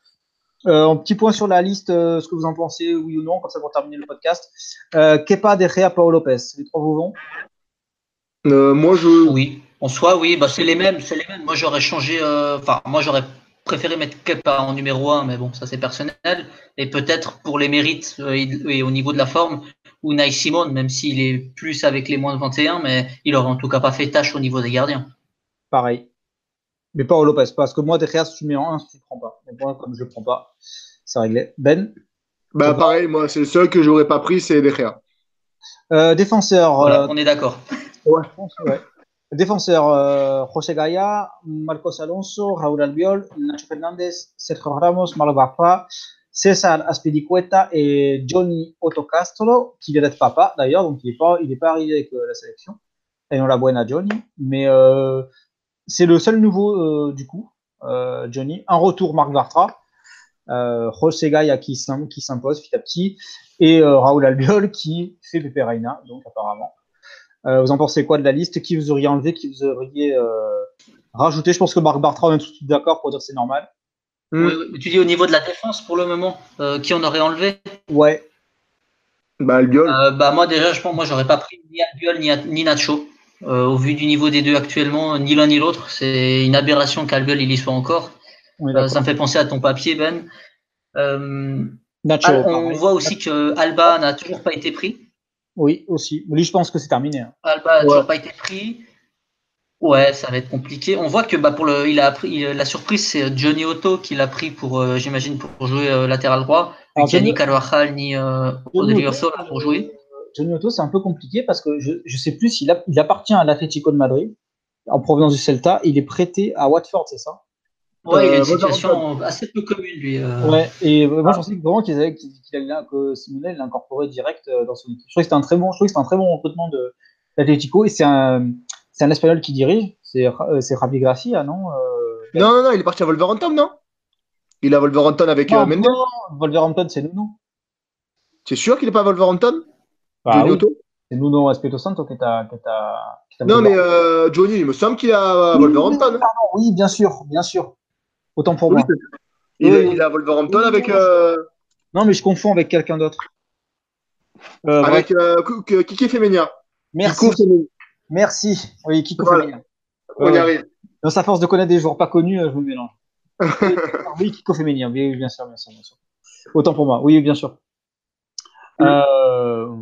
Speaker 1: Un petit point sur la liste, ce que vous en pensez, oui ou non, comme ça pour terminer le podcast. Kepa, De Gea, Paolo Lopez, les trois vous vont?
Speaker 3: Moi, je.
Speaker 2: Oui, en soi, oui, bah, c'est les mêmes, c'est les mêmes. Moi, j'aurais changé, enfin, moi, j'aurais préféré mettre Kepa en numéro 1, mais bon, ça c'est personnel. Et peut-être pour les mérites euh, et au niveau de la forme, Unai Simon, même s'il est plus avec les moins de 21, mais il aurait en tout cas pas fait tâche au niveau des gardiens.
Speaker 1: Pareil. Mais pas au Lopez, parce que moi, derrière, si tu mets en 1, tu ne prends pas. Mais moi, comme je ne prends pas, c'est réglé. Ben
Speaker 3: Bah, pareil, moi, c'est le seul que j'aurais pas pris, c'est Derrière.
Speaker 1: Euh, défenseur.
Speaker 2: Voilà, euh, on est d'accord.
Speaker 1: Ouais, je pense, ouais. Défenseur, euh, José Gaya, Marcos Alonso, Raúl Albiol, Nacho Fernández, Sergio Ramos, Malo Barra, César Aspilicueta et Johnny Otocastro, qui vient d'être papa d'ailleurs, donc il n'est pas, il pas arrivé avec euh, la sélection. Et on la buena Johnny, mais euh, c'est le seul nouveau du coup, Johnny. Un retour Marc Bartra, José Gaya qui s'impose petit à petit, et Raúl Albiol qui fait Pepe Reina, donc apparemment. Euh, vous en pensez quoi de la liste? Qui vous auriez enlevé Qui vous auriez euh, rajouté? Je pense que Marc Bartra, on est tout d'accord pour dire que c'est normal.
Speaker 2: Hmm. tu dis au niveau de la défense pour le moment, euh, qui on aurait enlevé?
Speaker 1: Ouais.
Speaker 3: Bah, Albiol.
Speaker 2: bah, moi, déjà, je pense moi, j'aurais pas pris ni Albiol ni, ni Nacho. Au vu du niveau des deux actuellement, ni l'un ni l'autre, c'est une aberration qu'Albiol il y soit encore. ça me fait penser à ton papier, Ben. Nacho, on voit aussi que Alba n'a toujours pas été pris.
Speaker 1: Oui, aussi. Lui, je pense que c'est terminé. Hein.
Speaker 2: Alba n'a toujours pas été pris. Ouais, ça va être compliqué. On voit que bah, pour le, il a pris, la surprise, c'est Johnny Otto qui l'a pris pour, euh, j'imagine, pour jouer euh, latéral droit. Alors, ni Johnny... Carvajal ni euh, Rodrigo Sola pour jouer.
Speaker 1: Johnny Otto, c'est un peu compliqué parce que je ne sais plus s'il il appartient à l'Atlético de Madrid en provenance du Celta. Il est prêté à Watford, c'est ça?
Speaker 2: Ouais, il a une situation assez peu commune, lui.
Speaker 1: Ouais, et moi, je pensais vraiment qu'il avait, qu'il que Simonel l'a incorporé direct dans son équipe. Je trouvais que c'était un très bon, je trouvais que c'était un très bon recrutement de l'Atlético et c'est un, c'est un espagnol qui dirige. C'est, c'est Rabi Gracia, non
Speaker 3: Non, non, non, il est parti à Wolverhampton, non? Il est à Wolverhampton avec non, Mendes
Speaker 1: Non, Wolverhampton, c'est Nuno.
Speaker 3: C'est sûr qu'il n'est pas à Wolverhampton?
Speaker 1: Bah, oui. C'est Nuno Espirito Santo qui à
Speaker 3: non, mais euh, Johnny, il me semble qu'il est à Wolverhampton.
Speaker 1: Oui, pardon, oui, bien sûr, bien sûr. Autant pour moi.
Speaker 3: Il, est, il, est à Wolverhampton avec. Euh...
Speaker 1: Non, mais je confonds avec quelqu'un d'autre.
Speaker 3: Euh, avec euh, Kiki Femenia.
Speaker 1: Merci. Merci. Oui, Kiko voilà. Femenia.
Speaker 3: On y arrive.
Speaker 1: Dans sa force de connaître des joueurs pas connus, je me mélange. oui, Kiko Femenia. Oui, bien sûr, bien sûr, bien sûr. Autant pour moi. Oui, bien sûr. Oui. Euh,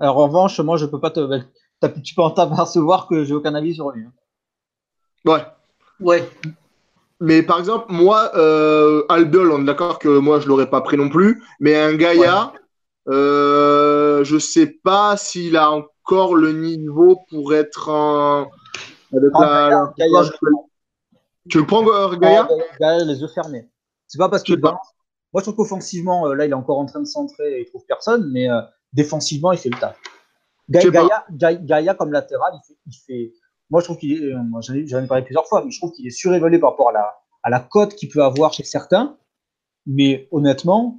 Speaker 1: alors, en revanche, moi, je peux pas te. Tu peux en t'apercevoir que j'ai aucun avis sur lui. Hein.
Speaker 3: Ouais.
Speaker 2: Ouais.
Speaker 3: Mais par exemple, moi, euh, Albiol, on est d'accord que moi, je l'aurais pas pris non plus. Mais un Gaïa, ouais. euh, je sais pas s'il a encore le niveau pour être en. Avec
Speaker 1: la, Gaïa, Gaïa, je...
Speaker 3: Tu le prends, euh, Gaïa
Speaker 1: Gaïa, les yeux fermés. C'est pas parce que. Moi, je trouve qu'offensivement, euh, là, il est encore en train de centrer et il trouve personne, mais euh, défensivement, il fait le taf. Gaïa, Gaïa, Gaïa, comme latéral, il fait, il fait moi, je trouve qu'il est, j'en ai, parlé plusieurs fois, mais je trouve qu'il est surévalué par rapport à la, à la cote qu'il peut avoir chez certains. Mais honnêtement,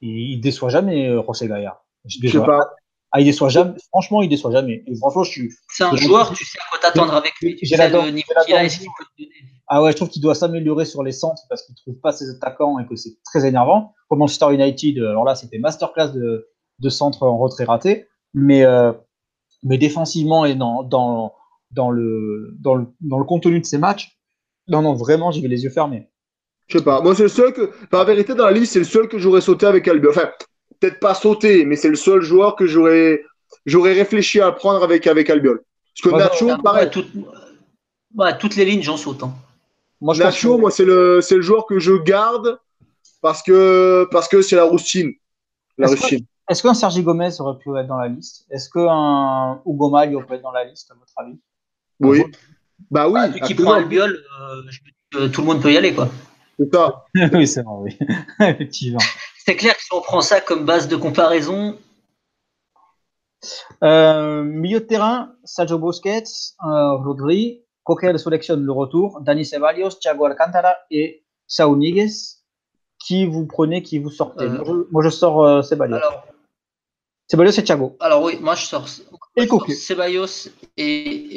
Speaker 1: il, il déçoit jamais, euh, José Gaillard.
Speaker 3: Je sais pas.
Speaker 1: Ah, il déçoit jamais. Franchement, il déçoit jamais. Et franchement, je suis.
Speaker 2: C'est un joueur, tu sais à quoi t'attendre avec lui. Tu sais le niveau qu'il a et ce qu'il peut te donner.
Speaker 1: Ah ouais, je trouve qu'il doit s'améliorer sur les centres parce qu'il trouve pas ses attaquants et que c'est très énervant. Comme Manchester United, alors là, c'était masterclass de, de centre en retrait raté. Mais, euh, mais défensivement et dans, dans, dans le, dans le, dans le contenu de ces matchs, non, non, vraiment, j'y vais les yeux fermés.
Speaker 3: Je sais pas. Moi, c'est le seul que, par vérité, dans la liste, c'est le seul que j'aurais sauté avec Albiol. Enfin, peut-être pas sauté, mais c'est le seul joueur que j'aurais, j'aurais réfléchi à prendre avec, avec Albiol. Parce que Nacho,
Speaker 2: non,
Speaker 3: pareil.
Speaker 2: Tout, ouais, toutes les lignes, j'en saute. Hein.
Speaker 3: Moi, Nacho, que... moi, c'est le, c'est le joueur que je garde parce que, parce que c'est la routine. La
Speaker 1: routine. Est-ce qu'un Sergi Gomez aurait pu être dans la liste? Est-ce qu'un Hugo Maglio peut être dans la liste, à votre avis?
Speaker 3: Oui. Bah oui.
Speaker 2: Bah, qui prend Albiol, euh, tout le monde peut y aller, quoi.
Speaker 3: C'est ça.
Speaker 1: oui, c'est vrai, oui. Effectivement.
Speaker 2: C'est clair que si on prend ça comme base de comparaison.
Speaker 1: Euh, milieu de terrain, Sergio Busquets, euh, Rodri, Coquel sélectionne le retour, Dani Ceballos, Thiago Alcantara et Saúl Níguez. qui vous prenez, qui vous sortez?
Speaker 2: Euh,
Speaker 1: moi, je, moi, je sors euh, Ceballos.
Speaker 2: Alors,
Speaker 1: Ceballos et Thiago.
Speaker 2: alors oui, moi je sors,
Speaker 1: Et
Speaker 2: je sors
Speaker 1: Coquet.
Speaker 2: Ceballos et,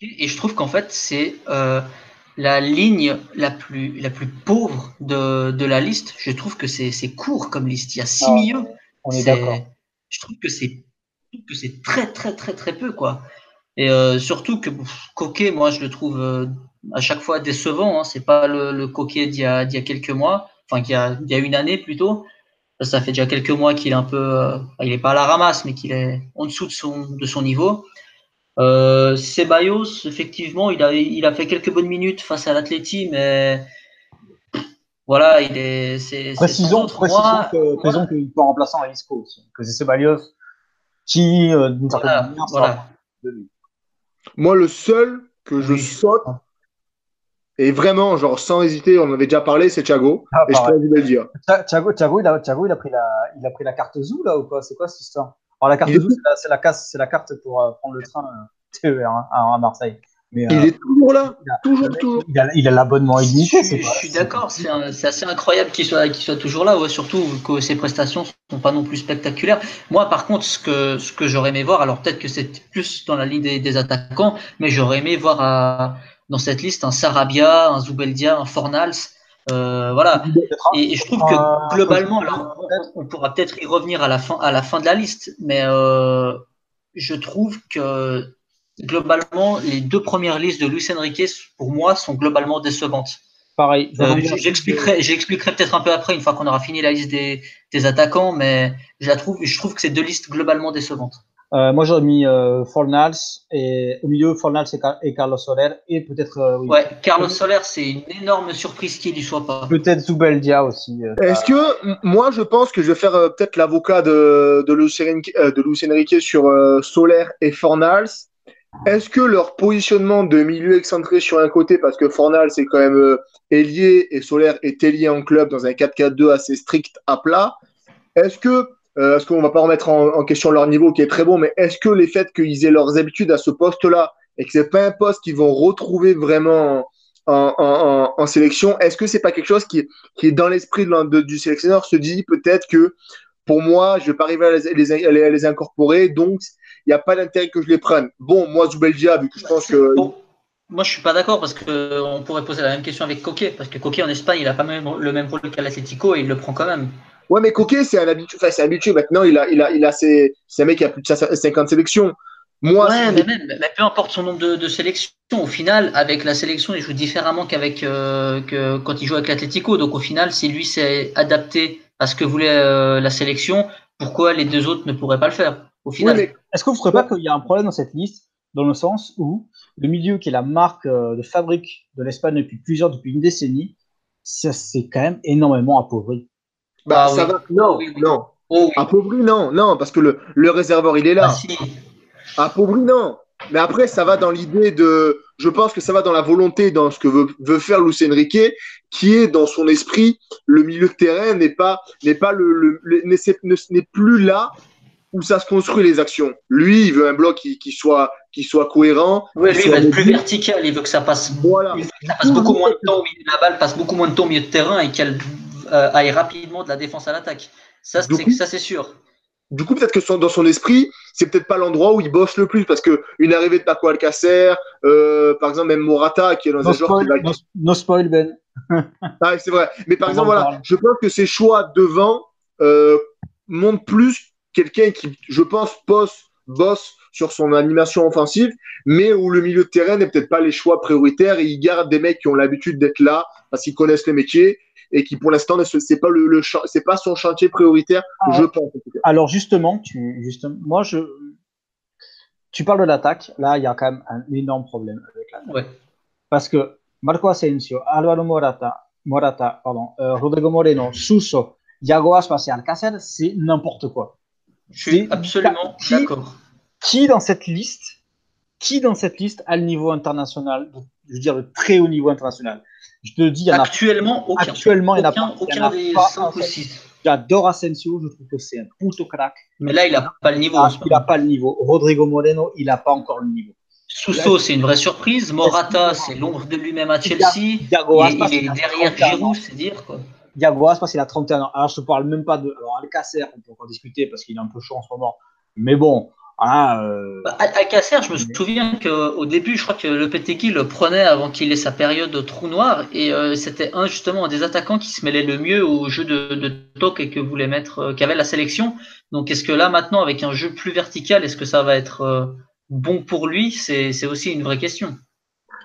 Speaker 2: et, et je trouve qu'en fait c'est euh, la ligne la plus, la plus pauvre de, de la liste. Je trouve que c'est c'est court comme liste. Il y a six
Speaker 1: Ah,
Speaker 2: milieux.
Speaker 1: On est d'accord.
Speaker 2: Je trouve que c'est que c'est très très très très peu quoi. Et euh, surtout que pff, Coquet, moi je le trouve euh, à chaque fois décevant. Hein. C'est pas le, le Coquet d'il y a, d'il y a quelques mois, enfin qu'il y a, il y a une année plutôt. Ça fait déjà quelques mois qu'il est un peu, euh, il est pas à la ramasse, mais qu'il est en dessous de son de son niveau. Euh, Ceballos, effectivement, il a il a fait quelques bonnes minutes face à l'Atleti, mais voilà, il est c'est
Speaker 1: Précisons, précisons
Speaker 2: Moi,
Speaker 1: que, précisons qu'il peut remplaçant à Isco aussi. Que c'est Ceballos qui, euh, d'une certaine
Speaker 2: Voilà,
Speaker 1: manière,
Speaker 2: voilà.
Speaker 1: sera de lui.
Speaker 3: Moi, le seul que je
Speaker 1: Oui.
Speaker 3: saute, et vraiment, genre sans hésiter, on en avait déjà parlé, c'est Thiago.
Speaker 1: Ah,
Speaker 3: et je peux vous le dire.
Speaker 1: Thia- Thiago, Thiago, il a, Thiago, il a pris la, il a pris la carte Zou là ou quoi? C'est quoi cette histoire? Alors la carte
Speaker 3: Il
Speaker 1: Zou, c'est la, la, casse- c'est la carte pour euh, prendre le train euh, TER hein, à, à Marseille. Mais, euh,
Speaker 3: Il est toujours là.
Speaker 1: il a-
Speaker 3: Toujours,
Speaker 1: mec,
Speaker 3: toujours.
Speaker 1: Il a, il l'abonnement illimité.
Speaker 2: Je, je suis d'accord, c'est assez incroyable qu'il soit, qu'il soit toujours là, ouais, surtout que ses prestations sont pas non plus spectaculaires. Moi, par contre, ce que, ce que j'aurais aimé voir, alors peut-être que c'est plus dans la ligne des, des attaquants, mais j'aurais aimé voir à- dans cette liste un Sarabia, un Zubeldia, un Fornals, euh, voilà. Et, et je trouve que
Speaker 1: Euh,
Speaker 2: globalement, alors, on, on pourra peut-être y revenir à la fin, à la fin de la liste, mais euh, je trouve que globalement, les deux premières listes de Luis Enrique, pour moi, sont globalement décevantes.
Speaker 1: Pareil.
Speaker 2: Euh. J'expliquerai, j'expliquerai peut-être un peu après, une fois qu'on aura fini la liste des, des attaquants, mais je la trouve, je trouve que c'est deux listes globalement décevantes.
Speaker 1: Euh, moi, j'aurais mis euh, Fornals et au milieu Fornals et, Car- et Carlos Soler et peut-être euh, oui,
Speaker 2: Ouais, Carlos Soler, c'est une énorme surprise qu'il y soit pas.
Speaker 1: peut-être Zubeldia aussi. euh,
Speaker 3: Est-ce que moi je pense que je vais faire euh, peut-être l'avocat de, de, euh, de Luis Enrique sur euh, Solaire et Fornals Est-ce que leur positionnement de milieu excentré sur un côté, parce que Fornals c'est quand même euh, ailier et Solaire est ailier en club dans un 4-4-2 assez strict à plat, est-ce que, est-ce qu'on va pas remettre en, question leur niveau qui est très bon, mais est-ce que les faits qu'ils aient leurs habitudes à ce poste-là et que c'est pas un poste qu'ils vont retrouver vraiment en, sélection, est-ce que c'est pas quelque chose qui est dans l'esprit du sélectionneur se dit peut-être que pour moi, je vais pas arriver à les, incorporer, donc il n'y a pas d'intérêt que je les prenne. Bon, moi, Zubeldia, vu que je pense que.
Speaker 2: Moi, je suis pas d'accord parce que euh, on pourrait poser la même question avec Coquet, parce que Coquet en Espagne, il a pas le même rôle qu'à l'Atlético et il le prend quand même.
Speaker 3: Ouais, mais Coquet, c'est un habitué. Enfin, c'est habitué. Maintenant, il a, il a, il a ses, c'est un mec qui a plus de 50 sélections. Moi,
Speaker 2: Ouais, mais même, mais peu importe son nombre de, de sélections, au final, avec la sélection, il joue différemment qu'avec euh, que quand il joue avec l'Atlético. Donc au final, si lui s'est adapté à ce que voulait euh, la sélection, pourquoi les deux autres ne pourraient pas le faire Au
Speaker 3: Ouais,
Speaker 2: final,
Speaker 3: mais
Speaker 1: Est-ce que vous ne trouvez pas qu'il y a un problème dans cette liste, dans le sens où le milieu qui est la marque euh, de fabrique de l'Espagne depuis plusieurs, depuis une décennie, ça s'est quand même énormément appauvri?
Speaker 3: Bah,
Speaker 2: Ah
Speaker 3: ça
Speaker 2: oui.
Speaker 3: va. Non,
Speaker 2: Oui, oui.
Speaker 3: non.
Speaker 2: oh oui,
Speaker 3: Appauvri, non, non, parce que le, le réservoir, il est là.
Speaker 2: ah, si.
Speaker 3: Appauvri, non. Mais après, ça va dans l'idée de. Je pense que ça va dans la volonté, dans ce que veut, veut faire Luis Enrique, qui est dans son esprit, le milieu de terrain n'est pas, n'est pas le, le- le- n'est- plus là où ça se construit les actions. Lui, il veut un bloc qui, qui soit, qui soit cohérent.
Speaker 2: Lui, il va être plus vertical. Il veut que ça passe,
Speaker 3: Voilà.
Speaker 2: il veut que ça passe beaucoup moins de temps au milieu de la balle, passe beaucoup moins de temps au milieu de terrain et qu'elle euh, aille rapidement de la défense à l'attaque. Ça, c'est
Speaker 3: coup-
Speaker 2: ça, c'est sûr.
Speaker 3: Du coup, peut-être que son- dans son esprit, c'est peut-être pas l'endroit où il bosse le plus, parce que une arrivée de Paco Alcacer, euh, par exemple, même Morata, qui est dans
Speaker 1: No
Speaker 3: un genre qui
Speaker 1: spoil,
Speaker 3: va
Speaker 1: no, no spoil, Ben.
Speaker 3: Ah, c'est vrai. Mais par
Speaker 1: On
Speaker 3: exemple, voilà,
Speaker 1: parle.
Speaker 3: je pense que ses choix devant euh, montrent plus quelqu'un qui, je pense, bosse, bosse sur son animation offensive, mais où le milieu de terrain n'est peut-être pas les choix prioritaires et il garde des mecs qui ont l'habitude d'être là parce qu'ils connaissent le métier et qui, pour l'instant, c'est pas le, le cha- c'est pas son chantier prioritaire,
Speaker 1: Ah.
Speaker 3: je pense. en tout cas.
Speaker 1: Alors justement, tu, justement, moi je, tu parles de l'attaque. Là, il y a quand même un énorme problème avec l'attaque.
Speaker 2: Ouais.
Speaker 1: Parce que Marco Asensio, Alvaro Morata, Morata, pardon, euh, Rodrigo Moreno, Suso, Thiago Aspas et Alcacer, c'est n'importe quoi.
Speaker 2: Je suis absolument d'accord.
Speaker 1: Qui dans cette liste, qui dans cette liste a le niveau international, je veux dire le très haut niveau international Je te dis, il y en a
Speaker 2: Actuellement, aucun.
Speaker 1: actuellement, il n'y en a pas.
Speaker 2: aucun des
Speaker 1: pas
Speaker 2: 5 ou
Speaker 1: un.
Speaker 2: 6.
Speaker 1: J'adore Asensio, je trouve que c'est un puto crack.
Speaker 2: Mais là, il n'a pas le niveau.
Speaker 1: Ah, il n'a pas le niveau. Rodrigo Moreno, il n'a pas encore le niveau.
Speaker 2: Sousso, c'est une vraie surprise. Morata, c'est l'ombre de lui-même à Chelsea.
Speaker 1: Thiago
Speaker 2: Il, il est derrière
Speaker 1: 31 ans.
Speaker 2: Giroud, c'est dire. Quoi.
Speaker 1: Diago Aspas, il a 31 ans. Alors, je te parle même pas de. Alors, Alcacer, on peut encore discuter parce qu'il est un peu chaud en ce moment. Mais bon, voilà. Euh...
Speaker 2: Bah, Alcacer, je me souviens qu'au début, je crois que le Petegi le prenait avant qu'il ait sa période de trou noir. Et euh, c'était un, justement, un des attaquants qui se mêlait le mieux au jeu de, de toc et que voulait mettre, euh, qu'avait la sélection. Donc, est-ce que là, maintenant, avec un jeu plus vertical, est-ce que ça va être euh, bon pour lui? C'est aussi une vraie question.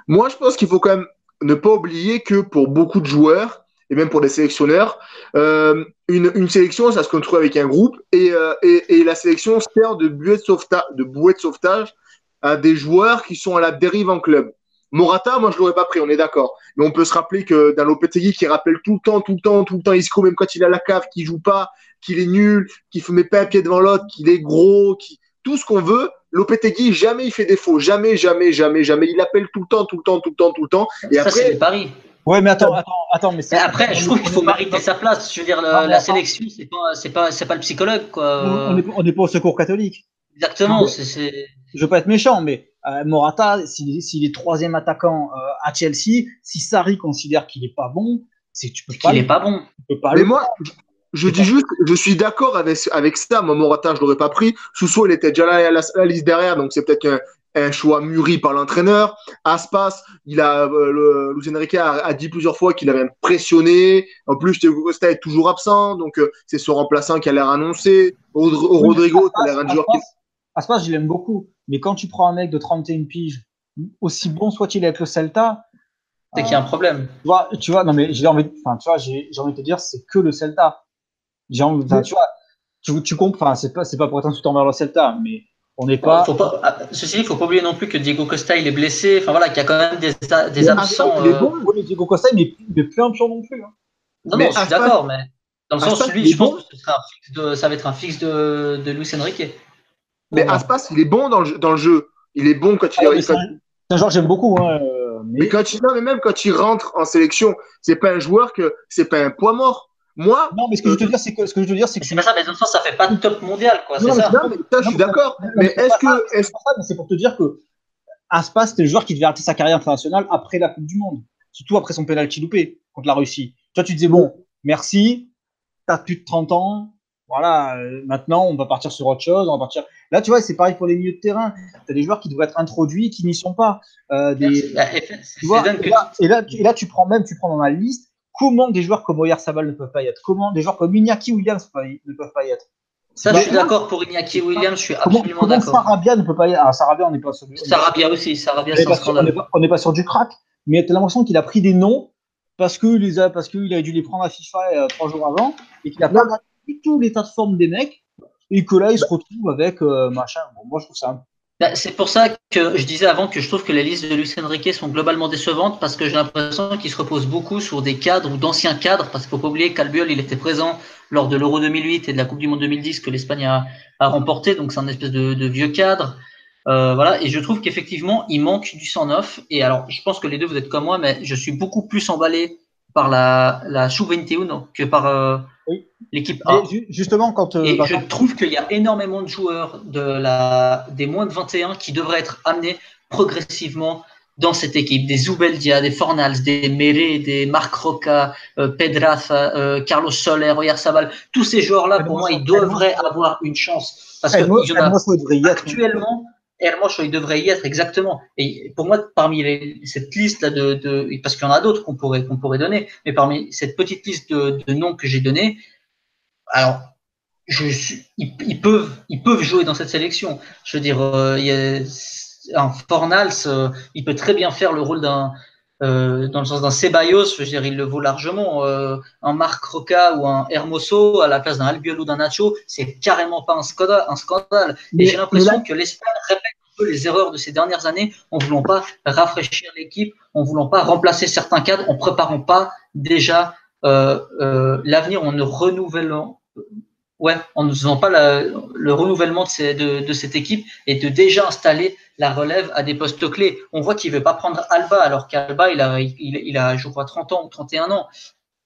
Speaker 3: Moi, je pense qu'il faut quand même ne pas oublier que pour beaucoup de joueurs, et même pour des sélectionneurs, euh, une, une, sélection, ça se construit avec un groupe et, euh, et, et la sélection sert de bouée de, sauvetage, de bouée de sauvetage à des joueurs qui sont à la dérive en club. Morata, moi, je l'aurais pas pris, on est d'accord. Mais on peut se rappeler que dans Lopetegui, qui rappelle tout le temps, tout le temps, tout le temps Isco, même quand il a la cave, qu'il joue pas, qu'il est nul, qu'il ne met pas un pied devant l'autre, qu'il est gros, qui tout ce qu'on veut, Lopetegui, jamais il fait défaut. Jamais, jamais, jamais, jamais. Il appelle tout le temps, tout le temps, tout le temps, tout le temps.
Speaker 2: Et ça, après. C'est Paris.
Speaker 1: Ouais, mais attends, attends, attends, mais,
Speaker 2: mais après, je trouve qu'il faut mériter sa place. Je veux dire, la, la sélection, c'est pas, c'est pas, c'est pas le psychologue, quoi.
Speaker 1: On n'est pas au secours catholique.
Speaker 2: Exactement. C'est, c'est...
Speaker 1: Je veux pas être méchant, mais euh, Morata, s'il, s'il est troisième attaquant euh, à Chelsea, si Sarri considère qu'il est pas bon, c'est tu peux
Speaker 2: pas. Qu'il est pas bon.
Speaker 3: Tu peux pas mais moi, je dis juste, je suis d'accord avec, avec ça. Moi, Morata, je l'aurais pas pris. Sousso, il était déjà là à la, la liste derrière, donc c'est peut-être un, choix mûri par l'entraîneur. Aspas, il a, euh, le, Lucien Enrique a, a, dit plusieurs fois qu'il avait impressionné. En plus, Diego Costa est toujours absent, donc euh, c'est son remplaçant qui a l'air annoncé. Rod Rodrigo, qui a l'air un joueur qui.
Speaker 1: Aspas, je l'aime beaucoup, mais quand tu prends un mec de 31 piges, aussi bon soit-il avec le Celta,
Speaker 2: c'est euh, qu'il y a un problème.
Speaker 1: Tu vois, tu vois, non mais j'ai envie, enfin, tu vois, j'ai envie de te dire, c'est que le Celta. J'ai envie, oui. tu vois, tu, tu comprends, enfin, c'est pas, c'est pas pour être insultant envers le Celta, mais on n'est pas...
Speaker 2: pas. Ah, ceci, il faut pas oublier non plus que Diego Costa il est blessé. Enfin voilà, qu'il y a quand même des, des absents.
Speaker 1: Il est bon, euh... oui, Diego Costa il n'est plus un pion non plus. Hein.
Speaker 2: Non, mais non, je suis d'accord, mais dans le sens lui, je pense que ce sera un fixe de, ça va être un fixe de, de Luis Enrique.
Speaker 3: Mais Aspas, il est bon dans le, dans le jeu. Il est bon quand il.
Speaker 1: Ah, c'est un joueur que j'aime beaucoup. Hein,
Speaker 3: mais... mais... quand il, non, mais même quand il rentre en sélection, c'est pas un joueur que c'est pas un poids mort. Moi,
Speaker 1: non, mais ce que je veux te dire, c'est que ce que je veux dire, c'est que
Speaker 2: c'est pas ça. Mais dans le sens, ça fait pas de top mondial, quoi. C'est ça.
Speaker 3: Non, mais ça, je suis d'accord. Mais est-ce que, est-ce
Speaker 1: c'est pour te dire que Aspas, c'était le joueur qui devait arrêter sa carrière internationale après la Coupe du Monde, surtout après son penalty loupé contre la Russie. Toi, tu disais bon, merci, t'as plus de 30 ans, voilà, euh, maintenant on va partir sur autre chose, on va partir. Là, tu vois, c'est pareil pour les milieux de terrain. T'as des joueurs qui devraient être introduits, qui n'y sont pas. Euh, des... tu vois, et, là, et, là, et là, tu prends même, tu prends dans la liste Comment des joueurs comme Oyer Sabal ne peuvent pas y être? Comment des joueurs comme Iñaki Williams ne peuvent pas y être?
Speaker 2: Ça, bah, je suis d'accord pour Iñaki Williams, je suis absolument d'accord.
Speaker 1: Sarabia ne peut pas y être. Ah, Sarabia, on n'est pas sur
Speaker 2: du. Sarabia aussi, Sarabia, c'est
Speaker 1: On n'est pas, sur du crack, mais tu as l'impression qu'il a pris des noms parce qu'il les a, parce qu'il a dû les prendre à FIFA euh, trois jours avant et qu'il a pas regardé tout l'état de forme des mecs et que là, il se retrouve avec euh, machin. Bon, moi, je trouve ça un
Speaker 2: bah, c'est pour ça que je disais avant que je trouve que les listes de Lucien Riquet sont globalement décevantes parce que j'ai l'impression qu'il se repose beaucoup sur des cadres ou d'anciens cadres parce qu'il faut pas oublier qu'Albiol il était présent lors de l'Euro 2008 et de la Coupe du Monde 2010 que l'Espagne a, remporté donc c'est un espèce de, vieux cadre. Euh, voilà et je trouve qu'effectivement il manque du sang neuf et alors je pense que les deux vous êtes comme moi mais je suis beaucoup plus emballé par la la 21 que par euh, oui. l'équipe A.
Speaker 1: justement, quand.
Speaker 2: Euh, et je trouve qu'il y a énormément de joueurs de la, des moins de 21 qui devraient être amenés progressivement dans cette équipe. Des Zubeldia, des Fornals, des Méré, des Marc Roca, euh, Pedraza, euh, Carlos Soler, Oyer Sabal. Tous ces joueurs-là, pour moi, ils devraient avoir une chance. Parce que actuellement. Hermoso, il devrait y être exactement. Et pour moi, parmi les, cette liste là de, de parce qu'il y en a d'autres qu'on pourrait qu'on pourrait donner, mais parmi cette petite liste de, de noms que j'ai donné, alors je suis, ils, ils, peuvent ils peuvent jouer dans cette sélection. Je veux dire, euh, il y a un Fornals, euh, il peut très bien faire le rôle d'un euh, dans le sens d'un Ceballos, je veux dire, il le vaut largement. Un Marc Roca ou un Hermoso à la place d'un Albiol ou d'un Nacho, c'est carrément pas un scandale. Un scandale. Et j'ai l'impression que l'Espagne répète les erreurs de ces dernières années en voulant pas rafraîchir l'équipe, en voulant pas remplacer certains cadres, en préparant pas déjà euh, euh l'avenir, en ne renouvelant. Ouais, en ne faisant pas le renouvellement de, cette équipe et de déjà installer la relève à des postes clés. On voit qu'il veut pas prendre Alba, alors qu'Alba, il a, il, a, je crois, 30 ans ou 31 ans.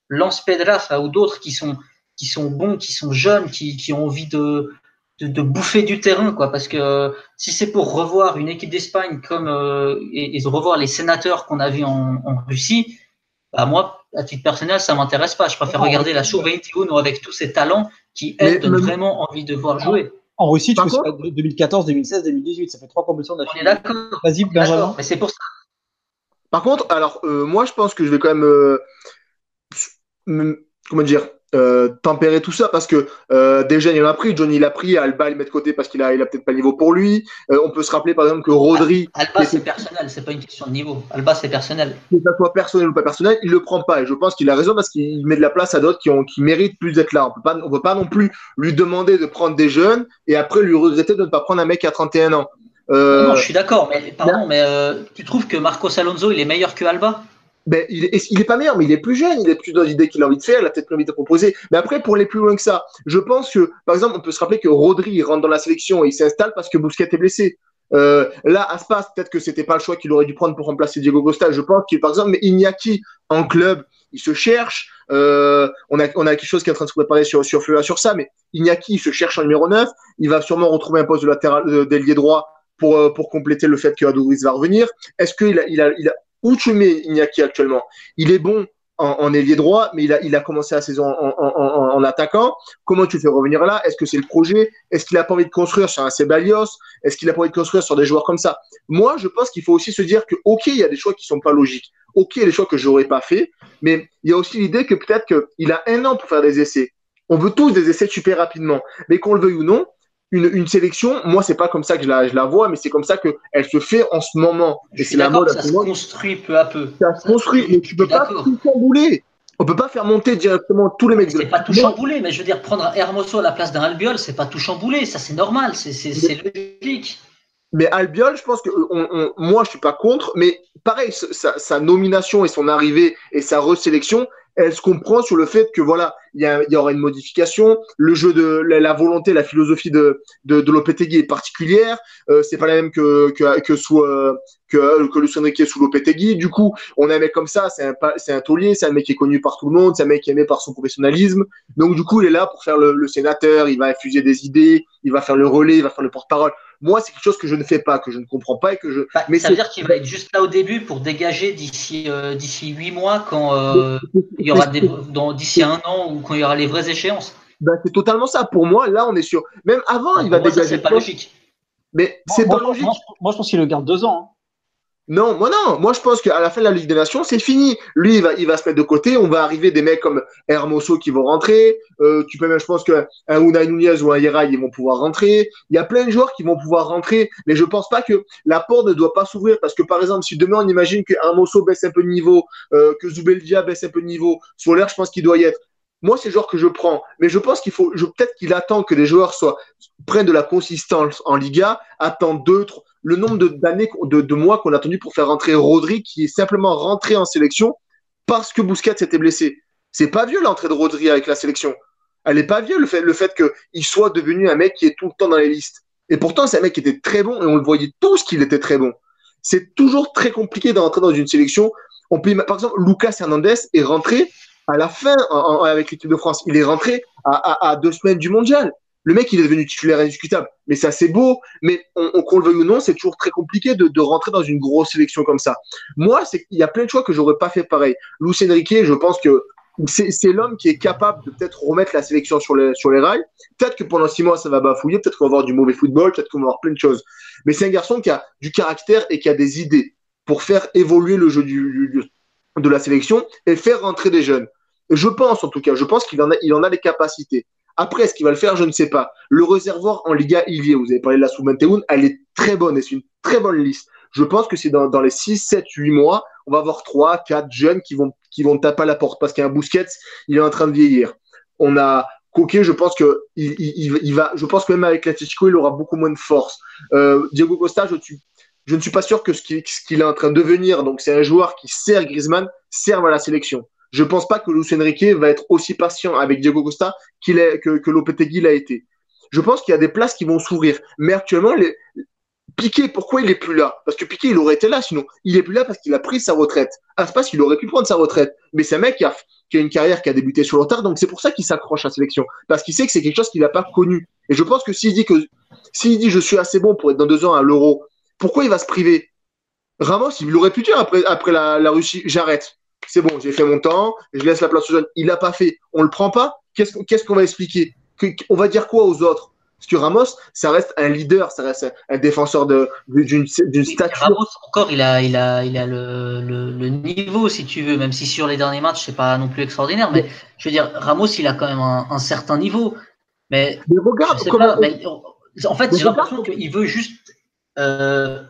Speaker 2: Lance Pedraza ou d'autres qui sont, qui sont bons, qui sont jeunes, qui ont envie de, de, de, bouffer du terrain, quoi. Parce que si c'est pour revoir une équipe d'Espagne comme euh, et, et, revoir les sénateurs qu'on a vus en, en Russie, bah moi, à titre personnel, ça m'intéresse pas. Je préfère regarder la Show 21 avec tous ces talents qui, elles, donnent vraiment envie de voir jouer.
Speaker 1: En Russie, tu fais 2014, 2016, 2018. Ça fait trois compétitions d'affilée.
Speaker 2: On est d'accord.
Speaker 1: Vas-y, Benjamin.
Speaker 2: Mais c'est pour ça.
Speaker 3: Par contre, alors, euh, moi, je pense que je vais quand même. Euh, comment dire euh, tempérer tout ça parce que euh, déjà il en a pris, Johnny l'a pris, Alba il met de côté parce qu'il a, il a peut-être pas le niveau pour lui. Euh, on peut se rappeler par exemple que Rodri.
Speaker 2: Alba c'est personnel, c'est pas une question de niveau. Alba c'est personnel.
Speaker 3: Que ça soit personnel ou pas personnel, il le prend pas et je pense qu'il a raison parce qu'il met de la place à d'autres qui, ont, qui méritent plus d'être là. On peut pas, on peut pas non plus lui demander de prendre des jeunes et après lui regretter de ne pas prendre un mec à 31 ans.
Speaker 2: Non, je suis d'accord, mais pardon, mais tu trouves que Marcos Alonso il est meilleur que Alba?
Speaker 3: Ben, il, est, il est pas meilleur, mais il est plus jeune, il est plus dans l'idée qu'il a envie de faire, il a peut-être envie de proposer. Mais après, pour aller plus loin que ça, je pense que, par exemple, on peut se rappeler que Rodri rentre dans la sélection et il s'installe parce que Bousquet est blessé. Euh, là, Aspas, peut-être que c'était pas le choix qu'il aurait dû prendre pour remplacer Diego Costa. Je pense qu'il, par exemple, mais Iñaki en club, il se cherche. Euh, on a, on a quelque chose qui est en train de se préparer sur sur sur ça, mais Iñaki il se cherche en numéro 9. Il va sûrement retrouver un poste de latéral d'ailier droit pour euh, pour compléter le fait que Adoris va revenir. Est-ce qu'il a, il a, il a où tu mets Iñaki actuellement Il est bon en, ailier droit, mais il a, il a commencé la saison en, en, attaquant. Comment tu fais revenir là? Est-ce que c'est le projet? Est-ce qu'il a pas envie de construire sur un Sebalios Est-ce qu'il a pas envie de construire sur des joueurs comme ça? Moi, je pense qu'il faut aussi se dire que, ok, il y a des choix qui sont pas logiques. Ok, il y a des choix que j'aurais pas fait, mais il y a aussi l'idée que peut-être qu'il a un an pour faire des essais. On veut tous des essais super rapidement, mais qu'on le veuille ou non, une, une, sélection, moi, c'est pas comme ça que je la, je la vois, mais c'est comme ça qu'elle se fait en ce moment.
Speaker 2: Et c'est la mode. Ça se construit peu à peu.
Speaker 3: Ça se construit, mais tu peux pas tout chambouler. On peut pas faire monter directement tous les mecs.
Speaker 2: C'est pas tout chambouler, mais je veux dire, prendre Hermoso à la place d'un Albiol, c'est pas tout chambouler. Ça, c'est normal, c'est logique.
Speaker 3: Mais Albiol, je pense que on, on, moi, je suis pas contre, mais pareil, sa, sa, nomination et son arrivée et sa resélection, elle se comprend sur le fait que voilà, il y, y, aura une modification. Le jeu de la, volonté, la philosophie de, de, de Lopetegui est particulière. Euh, c'est pas la même que, que, que sous euh, que, que Lucien Riquet sous Lopetegui. Du coup, on a un mec comme ça, c'est un, c'est un taulier, c'est un mec qui est connu par tout le monde, c'est un mec qui est aimé par son professionnalisme. Donc, du coup, il est là pour faire le, le sénateur, il va infuser des idées, il va faire le relais, il va faire le porte-parole. Moi, c'est quelque chose que je ne fais pas, que je ne comprends pas et que je.
Speaker 2: Bah, mais ça veut dire qu'il va être juste là au début pour dégager d'ici euh, d'ici huit mois quand euh, il y aura des dans d'ici un an ou quand il y aura les vraies échéances.
Speaker 3: Ben, c'est totalement ça. Pour moi, là, on est sûr. Même avant, bah, il va dégager.
Speaker 2: C'est pas logique.
Speaker 3: Mais c'est pas logique.
Speaker 1: Moi, je pense qu'il le garde deux ans. Hein.
Speaker 3: Non, moi non. Moi, je pense qu'à la fin de la Ligue des Nations, c'est fini. Lui, il va, il va se mettre de côté. On va arriver des mecs comme Hermoso qui vont rentrer. Euh, tu peux même, je pense qu'un Unai Nunez ou un Yeray, ils vont pouvoir rentrer. Il y a plein de joueurs qui vont pouvoir rentrer. Mais je pense pas que la porte ne doit pas s'ouvrir. Parce que, par exemple, si demain, on imagine que Hermoso baisse un peu de niveau, euh, que Zubeldia baisse un peu de niveau, Solaire, je pense qu'il doit y être. Moi, c'est le joueur que je prends. Mais je pense qu'il faut, peut-être qu'il attend que les joueurs soient, prennent de la consistance en Liga, attend deux, trois, le nombre d'années, de, de, mois qu'on a attendu pour faire rentrer Rodri, qui est simplement rentré en sélection parce que Busquets s'était blessé. C'est pas vieux l'entrée de Rodri avec la sélection. Elle est pas vieux le fait, le fait qu'il soit devenu un mec qui est tout le temps dans les listes. Et pourtant, c'est un mec qui était très bon et on le voyait tous qu'il était très bon. C'est toujours très compliqué d'entrer dans une sélection. On peut, par exemple, Lucas Hernandez est rentré à la fin avec l'équipe de France. Il est rentré à deux semaines du mondial. Le mec, il est devenu titulaire indiscutable. Mais ça, c'est beau. Mais on, qu'on le veuille ou non, c'est toujours très compliqué de, rentrer dans une grosse sélection comme ça. Moi, c'est il y a plein de choix que j'aurais pas fait pareil. Luis Enrique, je pense que c'est l'homme qui est capable de peut-être remettre la sélection sur les, rails. Peut-être que pendant six mois, ça va bafouiller. Peut-être qu'on va avoir du mauvais football. Peut-être qu'on va avoir plein de choses. Mais c'est un garçon qui a du caractère et qui a des idées pour faire évoluer le jeu de la sélection et faire rentrer des jeunes. Je pense, en tout cas, je pense qu'il en a, il en a les capacités. Après, est-ce qu'il va le faire Je ne sais pas. Le réservoir en Liga, il y est. Vous avez parlé de la sous elle est très bonne et c'est une très bonne liste. Je pense que c'est dans, les 6, 7, 8 mois, on va avoir 3, 4 jeunes qui vont, qui vont taper à la porte parce qu'il y a un Busquets, il est en train de vieillir. On a Coquet, je pense que il, va, je pense que même avec l'Atletico, il aura beaucoup moins de force. Euh, Diego Costa, je, je ne suis pas sûr que ce qu'il est en train de devenir, donc c'est un joueur qui sert Griezmann, serve à la sélection. Je pense pas que Luis Enrique va être aussi patient avec Diego Costa est, que, que Lopetegui l'a été. Je pense qu'il y a des places qui vont s'ouvrir. Mais actuellement, les... Piqué, pourquoi il est plus là? Parce que Piqué, il aurait été là sinon. Il est plus là parce qu'il a pris sa retraite. Aspas, il aurait pu prendre sa retraite. Mais c'est un mec qui a, une carrière qui a débuté sur le donc c'est pour ça qu'il s'accroche à la sélection. Parce qu'il sait que c'est quelque chose qu'il n'a pas connu. Et je pense que s'il dit que dit je suis assez bon pour être dans deux ans à l'euro, pourquoi il va se priver? Ramos, il aurait pu dire après, après la Russie, j'arrête c'est bon, j'ai fait mon temps, je laisse la place aux jeunes. Il l'a pas fait. On le prend pas. Qu'est-ce qu'on va expliquer? On va dire quoi aux autres? Parce que Ramos, ça reste un leader, ça reste un défenseur d'une stature.
Speaker 2: Ramos, encore, il a, il a, il a le, le, niveau, si tu veux, même si sur les derniers matchs, c'est pas non plus extraordinaire. Mais je veux dire, Ramos, il a quand même un, certain niveau. Mais,
Speaker 3: mais regarde,
Speaker 2: en fait, j'ai l'impression qu'il veut juste euh,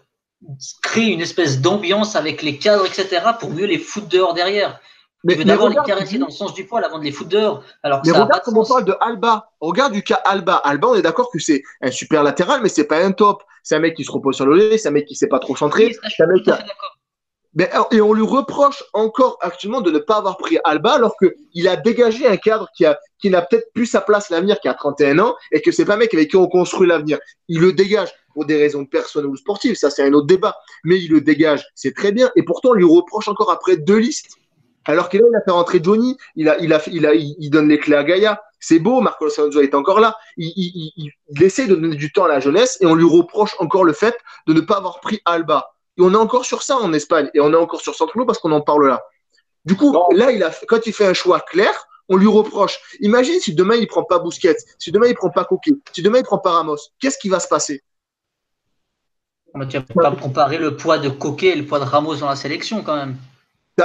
Speaker 2: créer une espèce d'ambiance avec les cadres, etc., pour mieux les foutre dehors derrière. Mais, il veut d'abord les caresser dans le sens du poil avant de les foutre dehors. Alors
Speaker 3: mais regarde comment on parle de Alba. Regarde du cas Alba. Alba, on est d'accord que c'est un super latéral, mais c'est pas un top. C'est un mec qui se repose sur le lait, c'est un mec qui sait pas trop centrer. mais, et on lui reproche encore actuellement de ne pas avoir pris Alba alors qu'il a dégagé un cadre qui, a, qui n'a peut-être plus sa place l'avenir, qui a 31 ans, et que c'est pas un mec avec qui on construit l'avenir. Il le dégage pour des raisons personnelles ou sportives, ça c'est un autre débat. Mais il le dégage, c'est très bien. Et pourtant, on lui reproche encore après deux listes alors qu'il a fait rentrer Johnny, il, a, il, a, il, a, il donne les clés à Gaïa. C'est beau, Marco Alonso est encore là. Il, il, il, essaie de donner du temps à la jeunesse et on lui reproche encore le fait de ne pas avoir pris Alba. Et on est encore sur ça en Espagne et on est encore sur Centralo parce qu'on en parle là. Du coup, là, il a, quand il fait un choix clair, on lui reproche. Imagine si demain il prend pas Busquets, si demain il prend pas Coquet, si demain il prend pas Ramos, qu'est-ce qui va se passer?
Speaker 2: Tu peux pas comparer le poids de Coquet et le poids de Ramos dans la sélection quand même?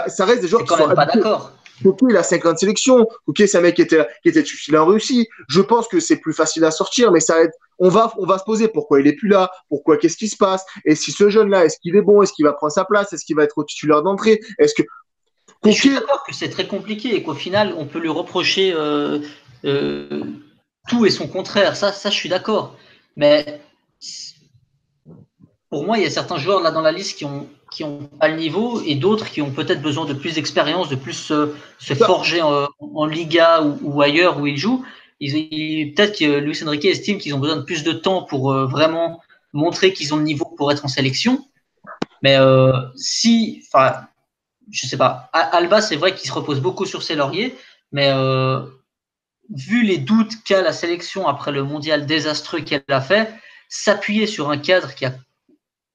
Speaker 3: Ça, reste des joueurs
Speaker 2: qui sont pas d'accord.
Speaker 3: Ok, il a 50 sélections. Ok, c'est un mec qui était, qui était en Russie. Je pense que c'est plus facile à sortir, mais ça. On va, on va se poser pourquoi il est plus là, pourquoi, qu'est-ce qui se passe, et si ce jeune-là, est-ce qu'il est bon, est-ce qu'il va prendre sa place, est-ce qu'il va être au titulaire d'entrée, est-ce que.
Speaker 2: Je suis d'accord que c'est très compliqué et qu'au final, on peut lui reprocher euh, euh, tout et son contraire. Ça, ça, je suis d'accord. Mais pour moi, il y a certains joueurs là dans la liste qui ont qui ont pas le niveau et d'autres qui ont peut-être besoin de plus d'expérience, de plus se forger en, Liga ou, ailleurs où ils jouent. Ils, peut-être que Luis Enrique estime qu'ils ont besoin de plus de temps pour euh, vraiment montrer qu'ils ont le niveau pour être en sélection. Mais euh, si, enfin, je sais pas, Alba, c'est vrai qu'il se repose beaucoup sur ses lauriers, mais euh, vu les doutes qu'a la sélection après le mondial désastreux qu'elle a fait, s'appuyer sur un cadre qui a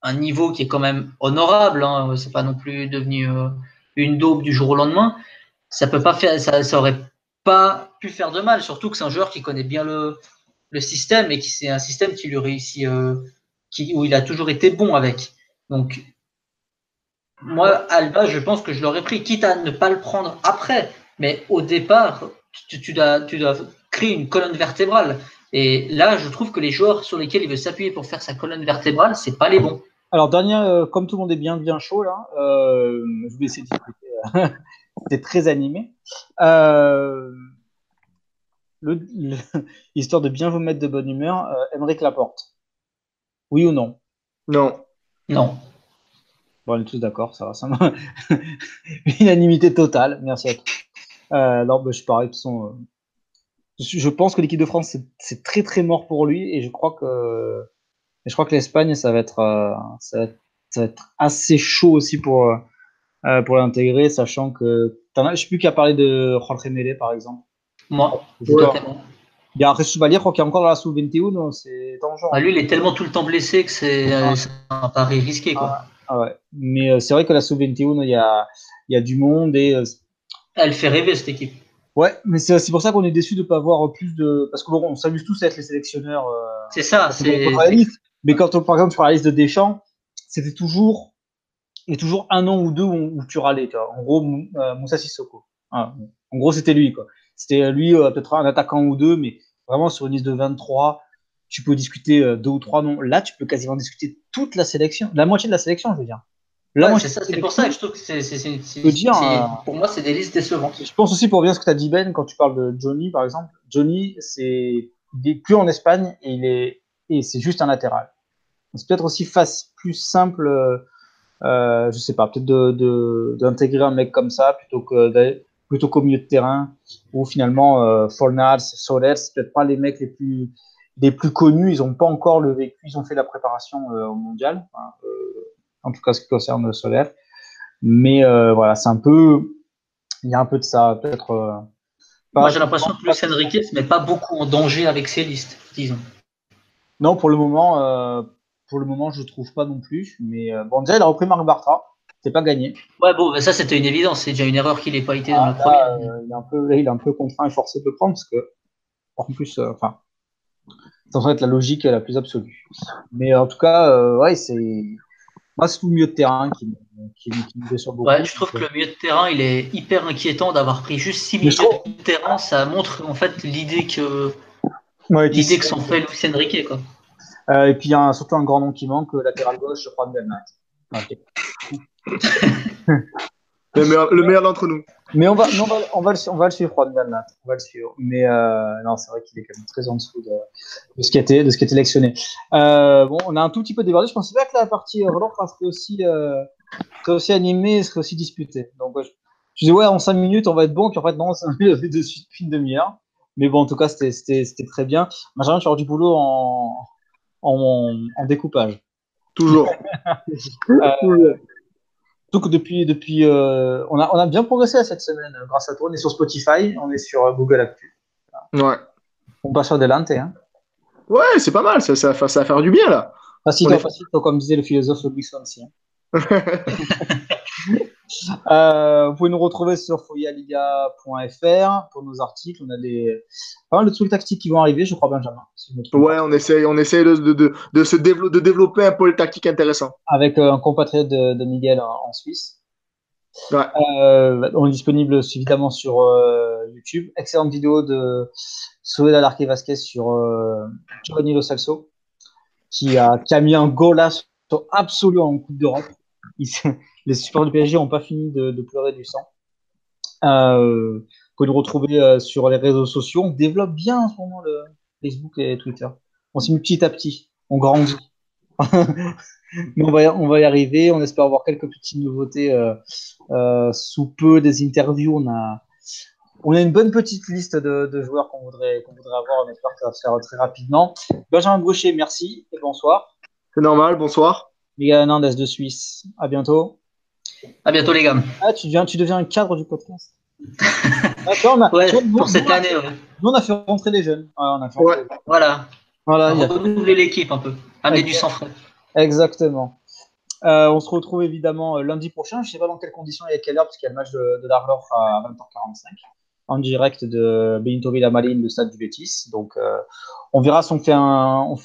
Speaker 2: un niveau qui est quand même honorable. Hein. C'est pas non plus devenu euh, une daube du jour au lendemain. Ça peut pas faire, ça, aurait pas pu faire de mal. Surtout que c'est un joueur qui connaît bien le, le système et qui c'est un système qui lui réussit, euh, qui, où il a toujours été bon avec. Donc moi, Alba, je pense que je l'aurais pris, quitte à ne pas le prendre après. Mais au départ, tu, tu, dois, tu dois créer une colonne vertébrale. Et là, je trouve que les joueurs sur lesquels il veut s'appuyer pour faire sa colonne vertébrale, c'est pas les bons.
Speaker 1: Alors, dernier, euh, comme tout le monde est bien, bien chaud là, euh, je vais essayer de discuter. C'est très animé. Euh, histoire de bien vous mettre de bonne humeur, Emmerich Laporte. Oui ou non?
Speaker 3: Non.
Speaker 2: Non.
Speaker 1: Bon, on est tous d'accord, ça va. Ça Unanimité totale, merci à toi. non, bah, je pareil, de façon, je pense que l'équipe de France, c'est très très mort pour lui et je crois que, je crois que l'Espagne, ça, va être, euh, ça, va être, assez chaud aussi pour, euh, pour l'intégrer, sachant que. je ne sais plus qui a parlé de Jorge Mele, par exemple.
Speaker 2: Moi,
Speaker 1: Il y a Jesus Valier, je crois qu'il est encore dans la sous-21, c'est dangereux.
Speaker 2: Ah, lui, il est tellement tout le temps blessé que c'est ah. un pari risqué. Quoi.
Speaker 1: Ah, ah ouais. Mais euh, c'est vrai que la sous-21, il y a, il y a du monde et.
Speaker 2: Elle fait rêver cette équipe.
Speaker 1: Ouais, mais c'est pour ça qu'on est déçu de ne pas avoir plus de. Parce qu'on s'amuse tous à être les sélectionneurs. Euh,
Speaker 2: c'est ça, c'est.
Speaker 1: Mais quand on, par exemple, sur la liste de Deschamps, c'était toujours. Il y a toujours un an ou deux où, tu râlais. Tu vois. En gros, euh, Moussa Sissoko. en gros, c'était lui. quoi. C'était lui, euh, peut-être un attaquant ou deux, mais vraiment sur une liste de 23, tu peux discuter deux ou trois noms. Là, tu peux quasiment discuter toute la sélection, la moitié de la sélection, je veux dire
Speaker 2: c'est pour ça que je trouve que c'est. Euh, pour moi, c'est des listes décevantes.
Speaker 1: Je pense aussi pour bien ce que tu as dit, Ben, quand tu parles de Johnny, par exemple. Johnny, c'est il est plus en Espagne et il est et c'est juste un latéral. C'est peut-être aussi face, plus simple, euh, euh je sais pas, peut-être d'intégrer de, un mec comme ça plutôt que plutôt qu'au milieu de terrain où finalement euh, Fornals, Soler, c'est peut-être pas les mecs les plus les plus connus. Ils ont pas encore le vécu, ils ont fait la préparation euh, au mondial. Hein, en tout cas ce qui concerne le solaire. Mais euh, voilà, c'est un peu, il y a un peu de ça, peut-être. Euh,
Speaker 2: Moi, j'ai l'impression que Luis Enrique ne se met pas beaucoup en danger avec ses listes, disons.
Speaker 1: Non, pour le moment, euh, pour le moment, je trouve pas non plus. Mais bon, déjà, il a repris Marc Bartra. c'était pas gagné.
Speaker 2: Ouais, bon, ça c'était une évidence. C'est déjà une erreur qu'il n'ait pas été dans
Speaker 1: Ah,
Speaker 2: le premier.
Speaker 1: là, euh, il, est un peu, là, il est un peu contraint et forcé de le prendre parce que, en plus, euh, enfin, ça doit être la logique la plus absolue. Mais en tout cas, euh, ouais, c'est. Moi, c'est tout le milieu de terrain qui, qui, qui me déçoit beaucoup.
Speaker 2: Ouais, je trouve que le milieu de terrain, il est hyper inquiétant d'avoir pris juste 6
Speaker 1: Mais
Speaker 2: milieux
Speaker 1: trouve-
Speaker 2: de terrain. Ça montre en fait l'idée que
Speaker 1: Ouais,
Speaker 2: l'idée que s'en fait Luis Enrique, quoi.
Speaker 1: euh, et puis, il y a un- surtout un grand nom qui manque, euh, latéral gauche, je crois, de. Ok.
Speaker 3: Le meilleur, le meilleur d'entre nous.
Speaker 1: Mais on va, on va, on va, le, on va le suivre, Juan Bernat. On va le suivre. Mais euh, non, c'est vrai qu'il est quand même très en dessous de, de ce qui a été, de ce qui sélectionné. Euh, bon, on a un tout petit peu débordé. Je pensais pas que la partie relance serait aussi, euh, serait aussi animée, serait aussi disputée. Donc, ouais, je, je disais, ouais, en 5 minutes, on va être bon. Puis en fait, non, ça fait de suite depuis une demi-heure. Mais bon, en tout cas, c'était, très bien. Benjamin, tu as du boulot en, en, en découpage.
Speaker 3: Toujours.
Speaker 1: Euh, donc depuis, depuis euh, on, a, on a bien progressé cette semaine euh, grâce à toi. On est sur Spotify, on est sur euh, Google Actu.
Speaker 3: Ouais.
Speaker 1: On passe sur Delante. Hein.
Speaker 3: Ouais, c'est pas mal. Ça, ça, ça va faire du bien, là.
Speaker 1: Facile,
Speaker 3: est-
Speaker 1: facile, comme disait le philosophe Louis Fonsi. hein. Euh, vous pouvez nous retrouver sur foyaliga.fr pour nos articles. On a des pas mal de trucs tactiques qui vont arriver, je crois, Benjamin. si je
Speaker 3: ouais, on essaye, on essaye de, de, de, de se développer, de développer un pôle tactique intéressant.
Speaker 1: Avec euh, un compatriote de, de Miguel en, en Suisse.
Speaker 3: Ouais.
Speaker 1: Euh, on est disponible évidemment sur YouTube. Excellente vidéo de Soledad Arque Vasquez sur Giovanni Lo Celso, qui a, qui a mis un golasso absolu en Coupe d'Europe. Les supporters du PSG n'ont pas fini de, pleurer du sang. Euh, vous pouvez nous retrouver euh, sur les réseaux sociaux. On développe bien en ce moment le Facebook et Twitter. On s'y met petit à petit. On grandit. Mais on va, y, arriver. On espère avoir quelques petites nouveautés euh, euh, sous peu, des interviews. On a, on a une bonne petite liste de, joueurs qu'on voudrait, qu'on voudrait avoir. On espère que ça va se faire très rapidement. Benjamin Gaucher, merci et bonsoir.
Speaker 3: C'est normal, bonsoir.
Speaker 1: Miguel Hernandez de Suisse, à bientôt.
Speaker 2: À bientôt, les gars.
Speaker 1: Ah, tu deviens, tu deviens un cadre du podcast. D'accord, on a,
Speaker 2: Ouais,
Speaker 1: tu vois, nous,
Speaker 2: pour cette
Speaker 1: nous,
Speaker 2: année, ouais.
Speaker 1: nous, on a fait rentrer les jeunes. Ouais, on a fait
Speaker 3: Ouais.
Speaker 1: les.
Speaker 2: Voilà.
Speaker 1: Voilà, il y a-
Speaker 2: Renouveler l'équipe un peu. Amener du sang frais.
Speaker 1: Exactement. Euh, on se retrouve évidemment euh, lundi prochain. Je sais pas dans quelles conditions et à quelle heure, parce qu'il y a le match de, de l'Arlor à 20h45 en direct de Benito Villamarín, le stade du Betis. Donc, euh, on verra si on fait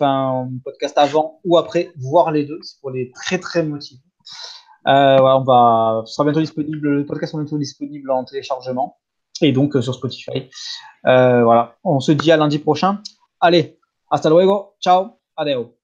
Speaker 1: un, podcast avant ou après, voire les deux. C'est pour les très très motivés. Euh, voilà, on va, ce sera bientôt disponible. Le podcast sera bientôt disponible en téléchargement et donc euh, sur Spotify. Euh, voilà, on se dit à lundi prochain. Allez, hasta luego, ciao, adeo.